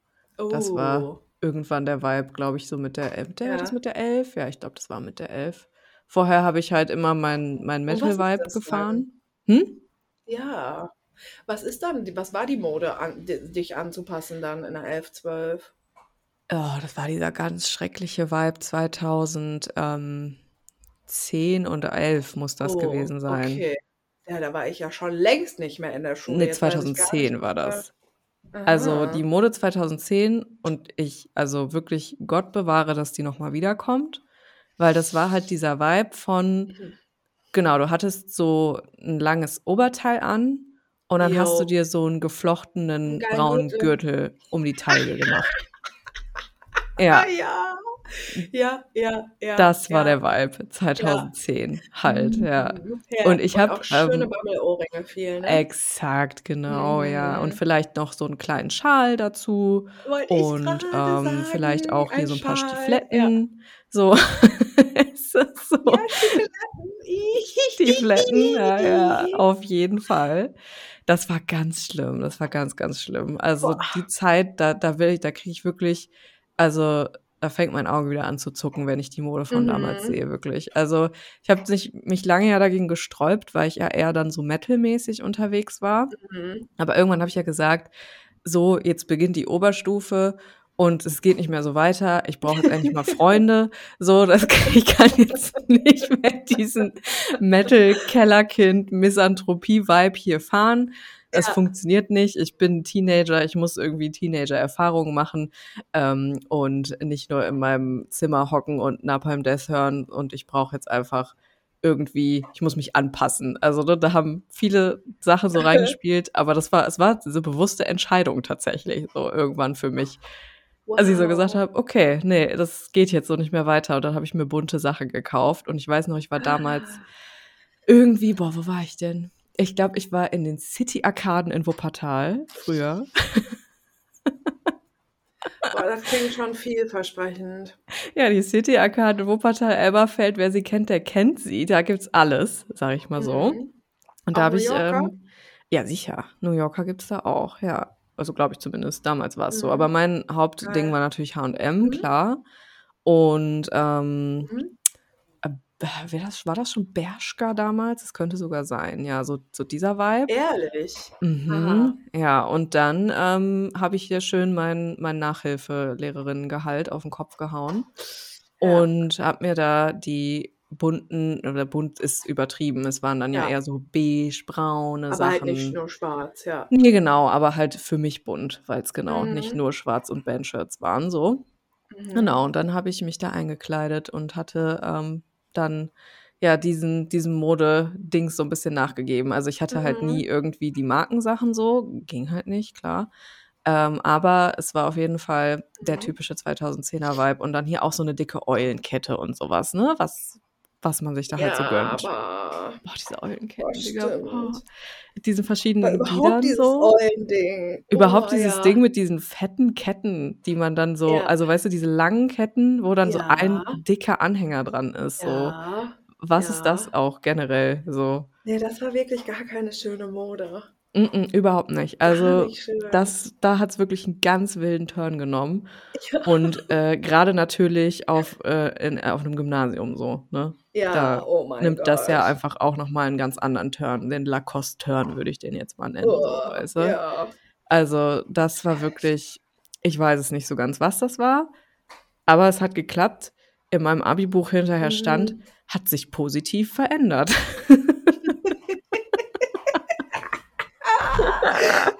Das war Oh, irgendwann der Vibe, glaube ich, so mit der, äh, der, das ja. mit der 11? Ja, ich glaube, das war mit der 11. Vorher habe ich halt immer mein, mein ist Metal-Vibe das dann? gefahren. Hm? Ja. Was ist dann, was war die Mode, an, di- dich anzupassen dann in der 11, 12? Oh, das war dieser ganz schreckliche Vibe 2010 und 11 muss das Oh, gewesen sein. okay. Ja, da war ich ja schon längst nicht mehr in der Schule. Nee, Jetzt weiß ich gar nicht, 2010 war das. Also die Mode 2010 und ich, also wirklich Gott bewahre, dass die nochmal wiederkommt, weil das war halt dieser Vibe von, Mhm. genau, du hattest so ein langes Oberteil an und dann hast du dir so einen geflochtenen braunen Gürtel. Um die Taille gemacht. Ah, Ja, ja. Ja, ja, ja, das war ja. der Vibe 2010 halt, ja. Mhm. Ja, Und ich habe auch schöne ähm, Bammelohrringe viel, ne? exakt, genau, ja. Und Mhm. vielleicht noch so einen kleinen Schal dazu Wollte und ähm, vielleicht sagen, auch hier so ein paar Schal. Ja. Stiefeletten. So, ist das so? Ja, Stiefeletten, ja, ja, auf jeden Fall. Das war ganz schlimm, das war ganz, ganz schlimm. Also Boah. die Zeit, da, da will ich, da kriege ich wirklich, also da fängt mein Auge wieder an zu zucken, wenn ich die Mode von damals Mhm. sehe, wirklich. Also, ich habe mich mich lange ja dagegen gesträubt, weil ich ja eher dann so metalmäßig unterwegs war. Mhm. Aber irgendwann habe ich ja gesagt: „So, jetzt beginnt die Oberstufe und es geht nicht mehr so weiter. Ich brauche jetzt endlich mal Freunde. So, das kann ich kann jetzt nicht mehr diesen Metal-Kellerkind-Misanthropie-Vibe hier fahren. Es Ja. funktioniert nicht. Ich bin Teenager, ich muss irgendwie Teenager-Erfahrungen machen, ähm, und nicht nur in meinem Zimmer hocken und Napalm Death hören und ich brauche jetzt einfach irgendwie ich muss mich anpassen.“ Also, ne, da haben viele Sachen so reingespielt, aber das war es war diese bewusste Entscheidung tatsächlich so irgendwann für mich. Als ich so gesagt Wow. habe: „Okay, ne, das geht jetzt so nicht mehr weiter.“ Und dann habe ich mir bunte Sachen gekauft und ich weiß noch, ich war damals irgendwie boah, wo war ich denn? Ich glaube, ich war in den City-Arkaden in Wuppertal früher. Boah, das klingt schon vielversprechend. Ja, die City-Arkaden Wuppertal, Elberfeld, wer sie kennt, der kennt sie. Da gibt's alles, sage ich mal so. Mhm. Und da habe ich, ähm ja sicher, New Yorker gibt's da auch, ja. Also, glaube ich zumindest, damals war's so. Aber Mhm. mein Hauptding Geil. war natürlich H&M, Mhm. klar. Und, ähm, Mhm. Das war das schon Bershka damals? Das könnte sogar sein, ja, so so dieser Vibe. Ehrlich? Mhm. Ja, und dann, ähm, habe ich hier schön mein mein Nachhilfelehrerinnengehalt auf 'n Kopf gehauen Ja. und habe mir da die bunten oder bunt ist übertrieben. Es waren dann ja Ja. eher so beige-braune Aber halt nicht Sachen. nur schwarz, ja. Ne, genau, aber halt für mich bunt, weil's genau nicht Mhm. nur schwarz und Bandshirts waren so. Mhm. Genau, und dann habe ich mich da eingekleidet und hatte, ähm, dann, ja, diesen diesem Mode-Dings so 'n bisschen nachgegeben. Also, ich hatte halt Mhm. nie irgendwie die Markensachen so, ging halt nicht, klar. Ähm, aber es war auf jeden Fall der Mhm. typische 2010er Vibe und dann hier auch so 'ne dicke Eulenkette und so was, ne, was was man sich da halt so Ja, gönnt. aber Boah, diese Eulenketten, Digga, stimmt. Mit diesen Aber verschiedenen überhaupt Gliedern dieses so. Eulending. Überhaupt Oh, dieses ja. Ding mit diesen fetten Ketten, die man dann so Ja. also, weißt du, diese langen Ketten, wo dann so ein Ja. dicker Anhänger dran ist, so. Ja. Was ist das Ja. auch generell so? Ne, das war wirklich gar keine schöne Mode. Mm-mm, überhaupt nicht. Also, nicht das da hat's wirklich 'n ganz wilden Turn genommen Ja. und, äh, grade natürlich auf äh, in auf 'nem Gymnasium so, ne? Ja, Da oh mein nimmt das ja Gott. einfach auch noch mal 'n ganz anderen Turn. Den Lacoste-Turn würde ich den jetzt mal nennen, so, Oh, weißt du? ja. Also, das war wirklich ich weiß es nicht so ganz, was das war, aber es hat geklappt. In meinem Abi-Buch hinterher stand: Mhm. „Hat sich positiv verändert.“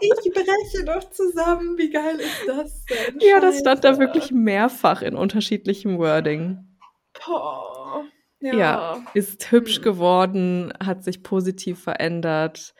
Ich breche doch zusammen. Wie geil ist das denn? Ja, das stand da wirklich mehrfach in unterschiedlichem Wording. Boah. Ja, Ja. ist hübsch Hm. geworden, hat sich positiv verändert,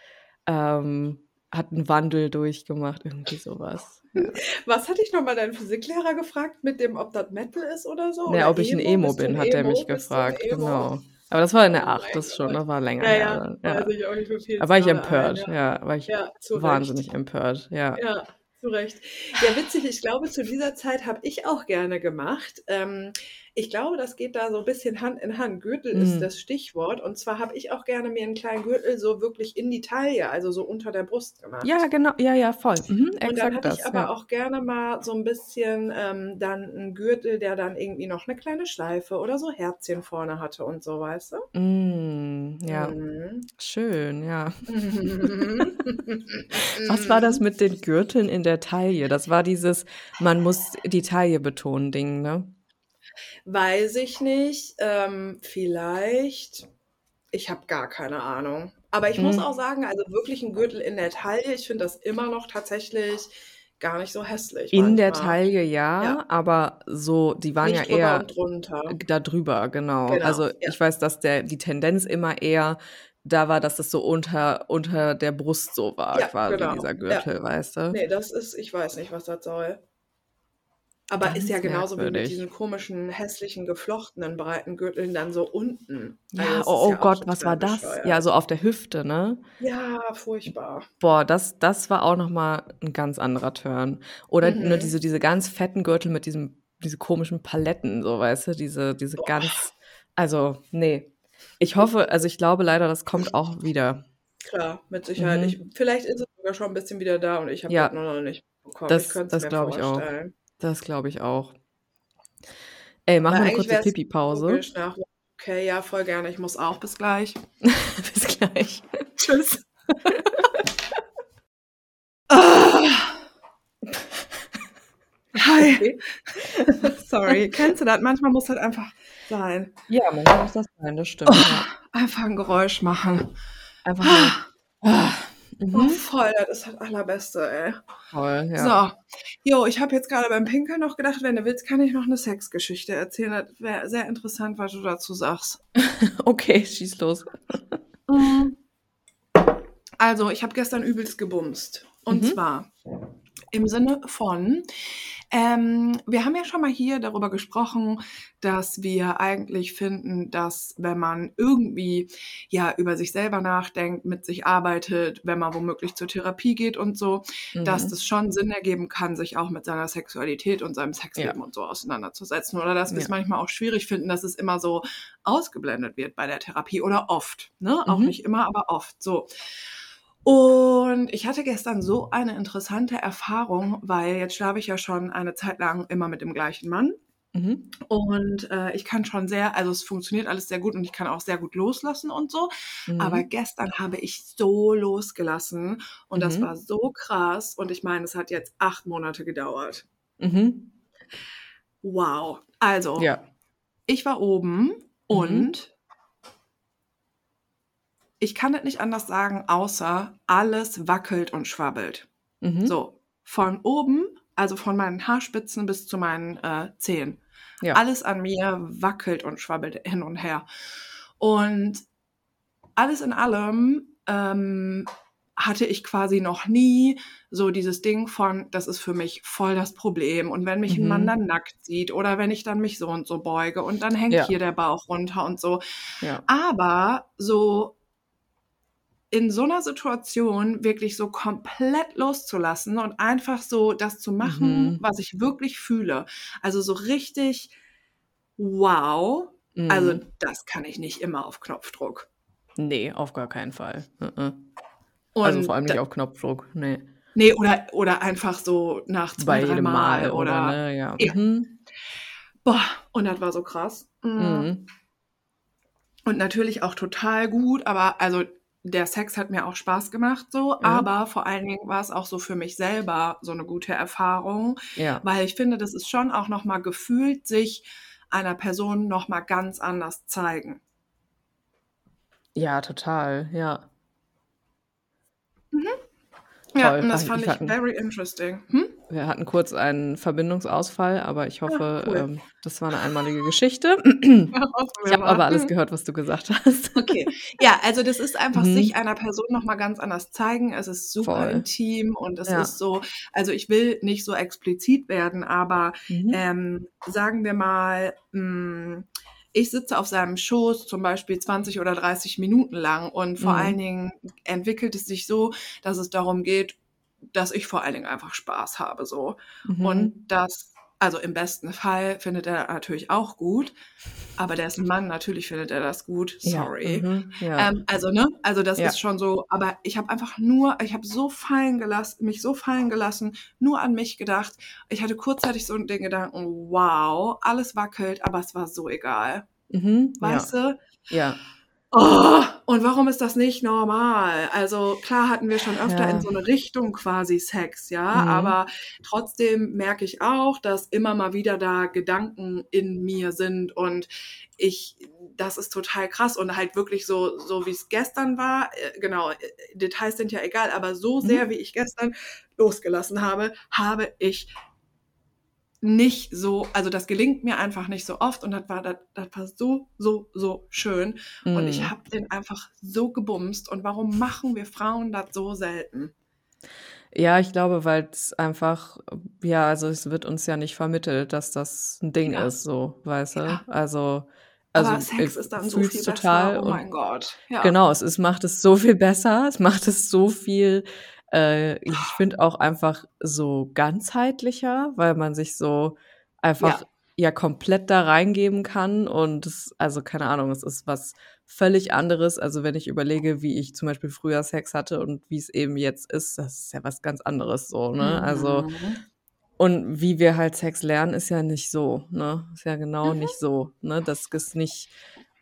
ähm, hat 'n Wandel durchgemacht, irgendwie so was, ja. Was hat dich noch mal dein Physiklehrer gefragt mit dem ob das Metal ist oder so? Ne, Oder ob ich Emo? Emo Bist du 'n bin, hat der Emo? mich du 'n gefragt, Emo? genau. Aber das war in der Oh 8, mein das schon das war länger Ja, ja, ja. ich auch nicht, wie viel Da war ich empört, ein, ja, war ich Ja, zu Recht. wahnsinnig empört, ja. Ja, zu Recht. Ja, witzig, ich glaube, zu dieser Zeit habe ich auch gerne gemacht. Ähm, ich glaube, das geht da so 'n bisschen Hand in Hand. Gürtel ist Mhm. das Stichwort. Und zwar habe ich auch gerne mir 'n kleinen Gürtel so wirklich in die Taille, also so unter der Brust gemacht. Ja, genau, ja, ja, voll. Mhm, Und dann hatte ich aber ja. auch gerne mal so 'n bisschen, ähm, dann 'n Gürtel, der dann irgendwie noch 'ne kleine Schleife oder so Herzchen vorne hatte und so, weißt du? Hm, ja. Mhm. Schön, ja. Mhm. Was war das Mhm. mit den Gürteln in der Taille? Das war dieses man muss die Taille betonen Ding, ne? Weiß ich nicht. Ähm, vielleicht ich habe gar keine Ahnung. Aber ich muss auch Mhm. sagen, also wirklich 'n Gürtel in der Taille, ich finde das immer noch tatsächlich gar nicht so hässlich In der manchmal. Taille Ja. ja, aber so die waren ja Nicht drüber eher da drüber, genau. Genau, Also, ja. ich weiß, dass der die Tendenz immer eher da war, dass es so unter unter der Brust so war Ja, quasi, genau. dieser Ja. Gürtel, weißt du? Ne, das ist ich weiß nicht, was das soll. Aber ist ja Ganz genauso wie mit diesen komischen, hässlichen, geflochtenen, breiten Gürteln dann so unten. Also, Ja, das oh, oh ja Gott, was war das? Ja, bescheuert. so auf der Hüfte, ne? Ja, furchtbar. Boah, das das war auch noch mal 'n ganz anderer Turn. Oder, Mhm. diese diese ganz fetten Gürtel mit diesem diese komischen Paletten, so, weißt du? Diese diese Boah. ganz also, ne. Ich hoffe also, ich glaube leider, das kommt auch wieder. Klar, mit Sicherheit. Ich Mhm. vielleicht ist es sogar schon 'n bisschen wieder da und ich habe das Ja. nur noch nicht bekommen. Ich Das das glaube ich auch. Das glaube ich auch. Ey, mach Weil mal eine kurze Pipi-Pause. nach Okay, ja, voll gerne. Ich muss auch. Bis gleich. Bis gleich. Tschüss. Ah. Hi. Okay. Sorry. Kennst du das? Manchmal muss halt einfach sein. Ja, manchmal muss das sein, das stimmt. Ja. Einfach ein Geräusch machen. Einfach nur. Oh, Mhm. voll, das ist das Allerbeste, ey. Voll, ja. So. Jo, ich habe jetzt gerade beim Pinkeln noch gedacht, wenn du willst, kann ich noch eine Sexgeschichte erzählen. Das wäre sehr interessant, was du dazu sagst. Okay, schieß los. Mhm. Also, ich habe gestern übelst gebumst. Und Mhm. zwar im Sinne von, ähm, wir haben ja schon mal hier darüber gesprochen, dass wir eigentlich finden, dass wenn man irgendwie ja über sich selber nachdenkt, mit sich arbeitet, wenn man womöglich zur Therapie geht und so, dass Mhm. das schon Sinn ergeben kann, sich auch mit seiner Sexualität und seinem Sexleben und so auseinanderzusetzen. Oder dass wir es Ja. manchmal auch schwierig finden, dass es immer so ausgeblendet wird bei der Therapie oder oft. Ne? Auch Mhm. nicht immer, aber oft. So. Und ich hatte gestern so eine interessante Erfahrung, weil jetzt schlafe ich ja schon eine Zeit lang immer mit dem gleichen Mann. Mhm. Und äh, ich kann schon sehr, also es funktioniert alles sehr gut und ich kann auch sehr gut loslassen und so. Aber Mhm. gestern habe ich so losgelassen und das Mhm. war so krass. Und ich meine, es hat jetzt acht Monate gedauert. Mhm. Wow. Also, Ja. ich war oben Mhm. und ich kann es nicht anders sagen, außer alles wackelt und schwabbelt. Mhm. So, von oben, also von meinen Haarspitzen bis zu meinen äh, Zehen. Ja. Alles an mir wackelt und schwabbelt hin und her. Und alles in allem ähm, hatte ich quasi noch nie so dieses Ding von, das ist für mich voll das Problem. Und wenn mich ein Mann Mhm. dann nackt sieht oder wenn ich dann mich so und so beuge und dann hängt Ja. hier der Bauch runter und so. Ja. Aber so in so einer Situation wirklich so komplett loszulassen und einfach so das zu machen, Mhm. was ich wirklich fühle. Also so richtig, wow. Also Mhm. das kann ich nicht immer auf Knopfdruck. Nee, auf gar keinen Fall. Mhm. Also vor allem nicht auf Knopfdruck. Nee. nee, oder, oder einfach so nach zwei, Bei drei Mal Mal, oder, oder, ne? Ja. ja. Mhm. Boah, und das war so krass. Mm. Mhm. Und natürlich auch total gut, aber also der Sex hat mir auch Spaß gemacht so, Ja. aber vor allen Dingen war es auch so für mich selber so eine gute Erfahrung, Ja. weil ich finde, das ist schon auch noch mal gefühlt sich einer Person noch mal ganz anders zeigen. Ja, total. Ja. Mhm. Ja, Toll. und das fand ich ich hatten, very interesting. Hm? wir hatten kurz einen Verbindungsausfall, aber ich Ja, hoffe, cool. ähm, das war eine einmalige Geschichte. Ja, Ich habe aber alles Hm. gehört, was du gesagt hast. Okay. Ja, also das ist einfach sich Mhm. einer Person noch mal ganz anders zeigen. Es ist super Voll. intim und es Ja. ist so, also ich will nicht so explizit werden, aber Mhm. ähm, sagen wir mal, mh, ich sitze auf seinem Schoß zum Beispiel 20 oder 30 Minuten lang und vor allen Mhm. Dingen entwickelt es sich so, dass es darum geht, dass ich vor allen Dingen einfach Spaß habe so und Mhm. Also im besten Fall findet er natürlich auch gut, aber der ist ein Mann, natürlich findet er das gut. Ja. Sorry. Mhm. Ja. Ähm, also ne, also das Ja. ist schon so, aber ich habe einfach nur, ich habe so fallen gelassen, mich so fallen gelassen, nur an mich gedacht. Ich hatte kurzzeitig so den Gedanken, wow, alles wackelt, aber es war so egal. Mhm. Ja. Weißt du? Ja. Oh, und warum ist das nicht normal? Also klar hatten wir schon öfter in Ja. so eine Richtung quasi Sex, ja, Mhm. aber trotzdem merke ich auch, dass immer mal wieder da Gedanken in mir sind und ich, das ist total krass und halt wirklich so, so wie es gestern war, äh, genau, äh, Details sind ja egal, aber so sehr, Mhm. wie ich gestern losgelassen habe, habe ich nicht so, also das gelingt mir einfach nicht so oft und das war, das, das war so, so, so schön und ich Mhm. habe den einfach so gebumst und warum machen wir Frauen das so selten? Ja, ich glaube, weil es einfach, ja, also es wird uns ja nicht vermittelt, dass das ein Ding Ja, ist, so, weißt du? ja. Also, Aber also Sex ich ist dann so viel besser, total oh mein Gott, ja. genau, es ist, macht es so viel besser, es macht es so viel, äh, ich finde auch einfach so ganzheitlicher, weil man sich so einfach Ja, ja komplett da reingeben kann und es, also keine Ahnung, es ist was völlig anderes. Also wenn ich überlege, wie ich zum Beispiel früher Sex hatte und wie es eben jetzt ist, das ist ja was ganz anderes so, ne? Also mhm. und wie wir halt Sex lernen, ist ja nicht so, ne? Ist ja genau Mhm. nicht so, ne? Dass es nicht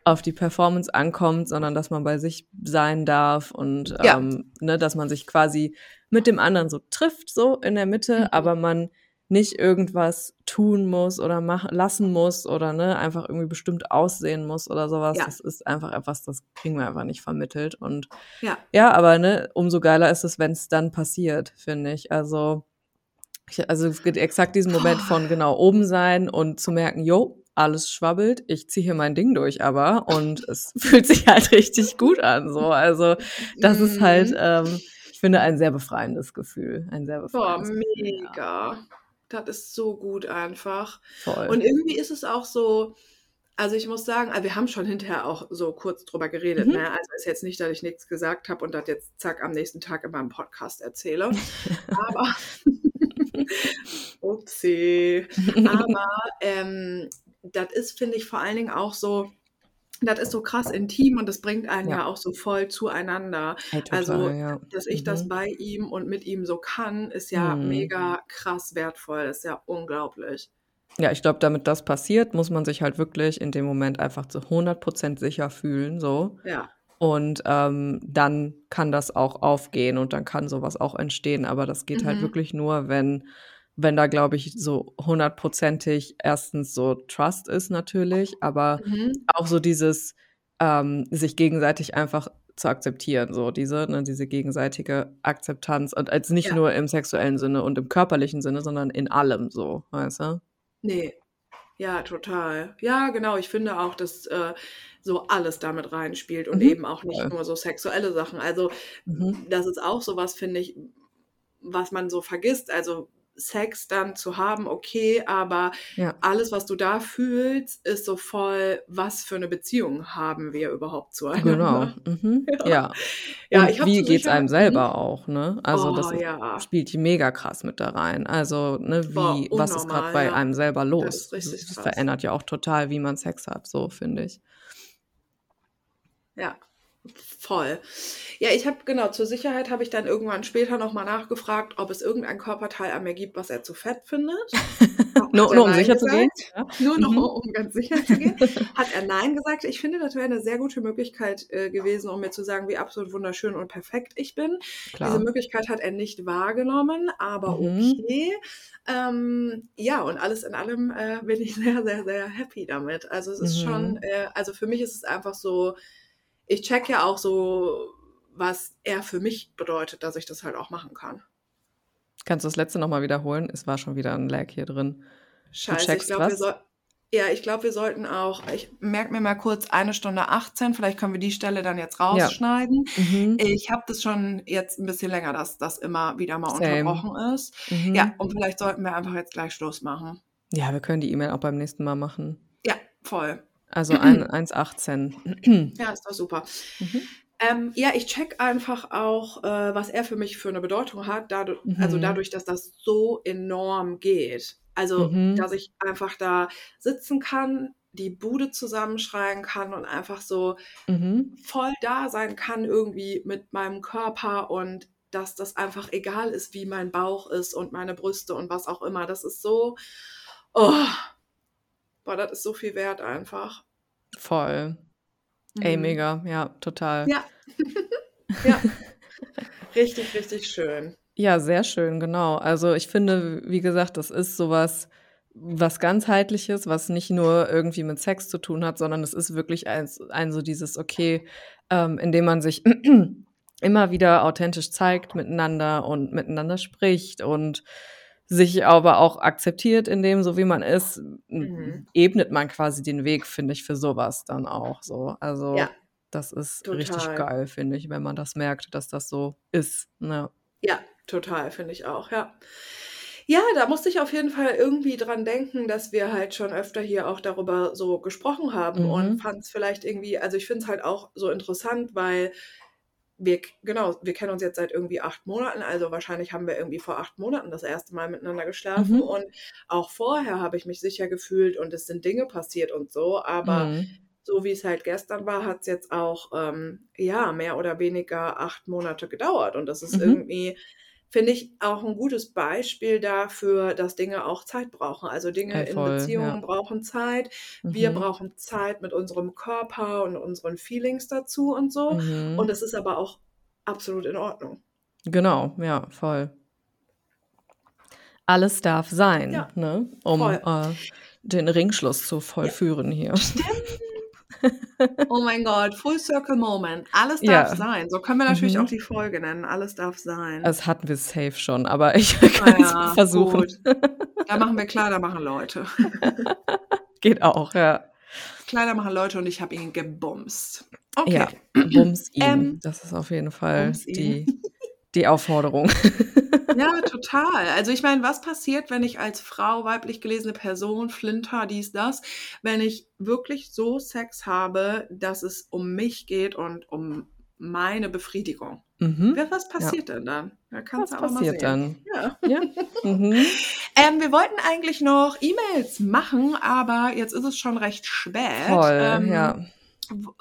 auf die Performance ankommt, sondern dass man bei sich sein darf und Ja. ähm, ne, dass man sich quasi mit dem anderen so trifft, so in der Mitte, Mhm. aber man nicht irgendwas tun muss oder machen lassen muss oder ne, einfach irgendwie bestimmt aussehen muss oder sowas. Ja. Das ist einfach etwas, das kriegen wir einfach nicht vermittelt. Und Ja. ja, aber ne, umso geiler ist es, wenn es dann passiert, finde ich. Also, ich, also es gibt exakt diesen Moment von genau oben sein und zu merken, jo, alles schwabbelt, ich ziehe hier mein Ding durch, aber und es fühlt sich halt richtig gut an. So, also das ist halt, Mhm. ähm, ich finde, ein sehr befreiendes Gefühl, ein sehr Boah, befreiendes Gefühl. Ja, mega. Das ist so gut einfach. voll. Und irgendwie ist es auch so, also ich muss sagen, also wir haben schon hinterher auch so kurz drüber geredet, Mhm. ne? Also ist jetzt nicht, dass ich nichts gesagt habe und das jetzt zack am nächsten Tag in meinem Podcast erzähle. Aber upsie. Aber ähm, das ist, finde ich, vor allen Dingen auch so, das ist so krass intim und das bringt einen ja, Ja, auch so voll zueinander. ey, Also, total, ja. dass ich das Mhm. bei ihm und mit ihm so kann, ist ja Mhm. mega krass wertvoll. Das ist ja unglaublich. Ja, ich glaube, damit das passiert, muss man sich halt wirklich in dem Moment einfach zu 100% sicher fühlen, so. Ja. Und ähm, dann kann das auch aufgehen und dann kann sowas auch entstehen. Aber das geht halt Mhm. wirklich nur, wenn, wenn da, glaube ich, so hundertprozentig erstens so Trust ist natürlich, aber Mhm. auch so dieses ähm, sich gegenseitig einfach zu akzeptieren, so diese, ne, diese gegenseitige Akzeptanz und als nicht Ja. nur im sexuellen Sinne und im körperlichen Sinne, sondern in allem so, weißt du? Nee. Ja, total. Ja, genau. Ich finde auch, dass äh, so alles damit reinspielt und Mhm. eben auch nicht Voll. nur so sexuelle Sachen. Also, Mhm. das ist auch sowas, finde ich, was man so vergisst. Also, Sex dann zu haben, okay, aber Ja. alles, was du da fühlst, ist so voll, was für eine Beziehung haben wir überhaupt Genau. zueinander? Mhm. Ja. Ja. Ja, Und habe wie geht's einem selber auch, ne? Also das Oh ist, ja. spielt mega krass mit da rein. Also, ne, Boah, wie, was ist gerade bei ja. einem selber Das los? Das krass. verändert ja auch total, wie man Sex hat, so finde ich. Ja, voll. Ja, ich habe genau, zur Sicherheit habe ich dann irgendwann später nochmal nachgefragt, ob es irgendein Körperteil an mir gibt, was er zu fett findet. Nur, nur um sicher zu gehen? gesagt. Ja. Nur noch, Mhm. um ganz sicher zu gehen. Hat er nein gesagt. Ich finde, das wäre eine sehr gute Möglichkeit äh, gewesen, um mir zu sagen, wie absolut wunderschön und perfekt ich bin. Diese Klar. Möglichkeit hat er nicht wahrgenommen, aber Mhm. okay. Ähm, ja, und alles in allem äh, bin ich sehr, sehr, sehr happy damit. Also es ist schon, Mhm. äh, also für mich ist es einfach so, ich check ja auch so, was er für mich bedeutet, dass ich das halt auch machen kann. Kannst du das letzte nochmal wiederholen? Es war schon wieder ein Lag hier drin. Scheiße, ich glaube, wir sollten. Ja, ich glaube, wir sollten auch, ich merke mir mal kurz eine Stunde 18, vielleicht können wir die Stelle dann jetzt Ja. rausschneiden. Mhm. Ich habe das schon jetzt ein bisschen länger, dass das immer wieder mal Same. unterbrochen ist. Ja, Mhm. und vielleicht sollten wir einfach jetzt gleich Schluss machen. Ja, wir können die E-Mail auch beim nächsten Mal machen. Ja, voll. Also ein- 1,18. Ja, ist doch super. Mhm. Ähm, ja, ich check einfach auch, äh, was er für mich für eine Bedeutung hat, dadurch, also Mhm. dadurch, dass das so enorm geht. Also, Mhm. dass ich einfach da sitzen kann, die Bude zusammenschreien kann und einfach so Mhm. voll da sein kann irgendwie mit meinem Körper und dass das einfach egal ist, wie mein Bauch ist und meine Brüste und was auch immer. Das ist so, oh, boah, das ist so viel wert einfach. Voll. Ey, Mhm. mega. Ja, total. Ja. ja. Richtig, richtig schön. Ja, sehr schön, genau. Also ich finde, wie gesagt, das ist sowas, was ganzheitliches, was nicht nur irgendwie mit Sex zu tun hat, sondern es ist wirklich ein, ein so dieses, okay, ähm, indem man sich immer wieder authentisch zeigt miteinander und miteinander spricht und sich aber auch akzeptiert in dem, so wie man ist, Mhm. ebnet man quasi den Weg, finde ich, für sowas dann auch so. Also Ja, das ist richtig total. geil, finde ich, wenn man das merkt, dass das so ist. Ne? Ja, total, finde ich auch, ja. Ja, da musste ich auf jeden Fall irgendwie dran denken, dass wir halt schon öfter hier auch darüber so gesprochen haben und Mhm. fand es vielleicht irgendwie, also ich finde es halt auch so interessant, weil wir, genau, wir kennen uns jetzt seit irgendwie acht Monaten, also wahrscheinlich haben wir irgendwie vor acht Monaten das erste Mal miteinander geschlafen Mhm. und auch vorher habe ich mich sicher gefühlt und es sind Dinge passiert und so, aber Mhm. so wie es halt gestern war, hat es jetzt auch, ähm, ja, mehr oder weniger acht Monate gedauert und das ist Mhm. irgendwie finde ich auch ein gutes Beispiel dafür, dass Dinge auch Zeit brauchen. Also Dinge in voll, Beziehungen ja. brauchen Zeit. Wir Mhm. brauchen Zeit mit unserem Körper und unseren Feelings dazu und so. Und Mhm. es ist aber auch absolut in Ordnung. Genau, ja, voll. Alles darf sein, Ja, ne? Um äh, den Ringschluss zu vollführen hier. Oh mein Gott, Full Circle Moment. Alles darf Ja. sein. So können wir natürlich auch Mhm. die Folge nennen. Alles darf sein. Das hatten wir safe schon, aber ich kann es Naja, versuchen. gut. Da machen wir Kleider machen Leute. Geht auch, ja. Kleider machen Leute und ich habe ihn gebumst. Okay. Ja, bums ihn. Ähm, Das ist auf jeden Fall die, die Aufforderung. Ja, total. Also ich meine, was passiert, wenn ich als Frau, weiblich gelesene Person, Flinter, dies, das, wenn ich wirklich so Sex habe, dass es um mich geht und um meine Befriedigung? Mhm. Ja, Was Ja. passiert denn dann? Da kannst Was du mal passiert sehen. dann? Ja. Ja. Mhm. Ähm, wir wollten eigentlich noch E-Mails machen, aber jetzt ist es schon recht spät. Voll, Ähm, ja.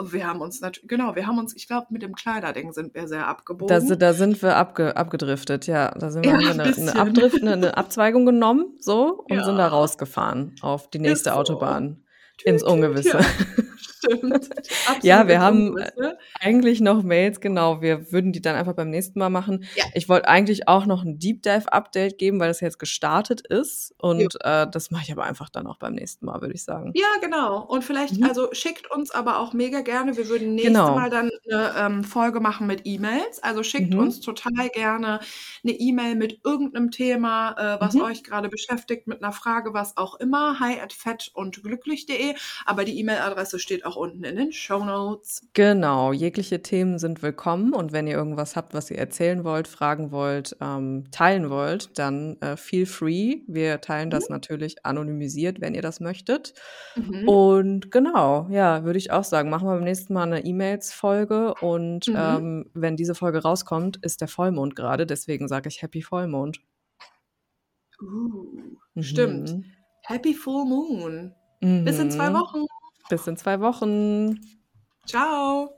Wir haben uns natürlich, genau, wir haben uns, ich glaube, mit dem Kleiderding sind wir sehr Da, abgebogen. si- da sind wir abge, abgedriftet, ja. Da sind wir, Ja, eine, eine. Abdrift, eine, eine Abzweigung genommen, so, und sind da Ja. rausgefahren auf die nächste so. Autobahn. Tüt, Ins Ungewisse. ja. Stimmt. Ja, wir haben äh, eigentlich noch Mails, genau. Wir würden die dann einfach beim nächsten Mal machen. Ja. Ich wollte eigentlich auch noch ein Deep Dive Update geben, weil das jetzt gestartet ist. Und äh, das mache ich aber einfach dann auch beim nächsten Mal, würde ich sagen. Ja, genau. Und vielleicht, Mhm. also schickt uns aber auch mega gerne. Wir würden nächste Genau. Mal dann eine ähm, Folge machen mit E-Mails. Also schickt Mhm. uns total gerne eine E-Mail mit irgendeinem Thema, äh, was Mhm. euch gerade beschäftigt, mit einer Frage, was auch immer. Hi at fett und glücklich.de. Aber die E-Mail-Adresse steht auch unten in den Show Notes. Genau, jegliche Themen sind willkommen und wenn ihr irgendwas habt, was ihr erzählen wollt, fragen wollt, ähm, teilen wollt, dann äh, feel free. Wir teilen das natürlich anonymisiert, wenn ihr das möchtet. Mhm. Und genau, ja, würde ich auch sagen, machen wir beim nächsten Mal eine E-Mails-Folge und Mhm. ähm, wenn diese Folge rauskommt, ist der Vollmond gerade, deswegen sage ich Happy Vollmond. Uh, Stimmt. Mhm. Happy Full Moon. Bis in zwei Mhm. Wochen. Bis in zwei Wochen. Ciao.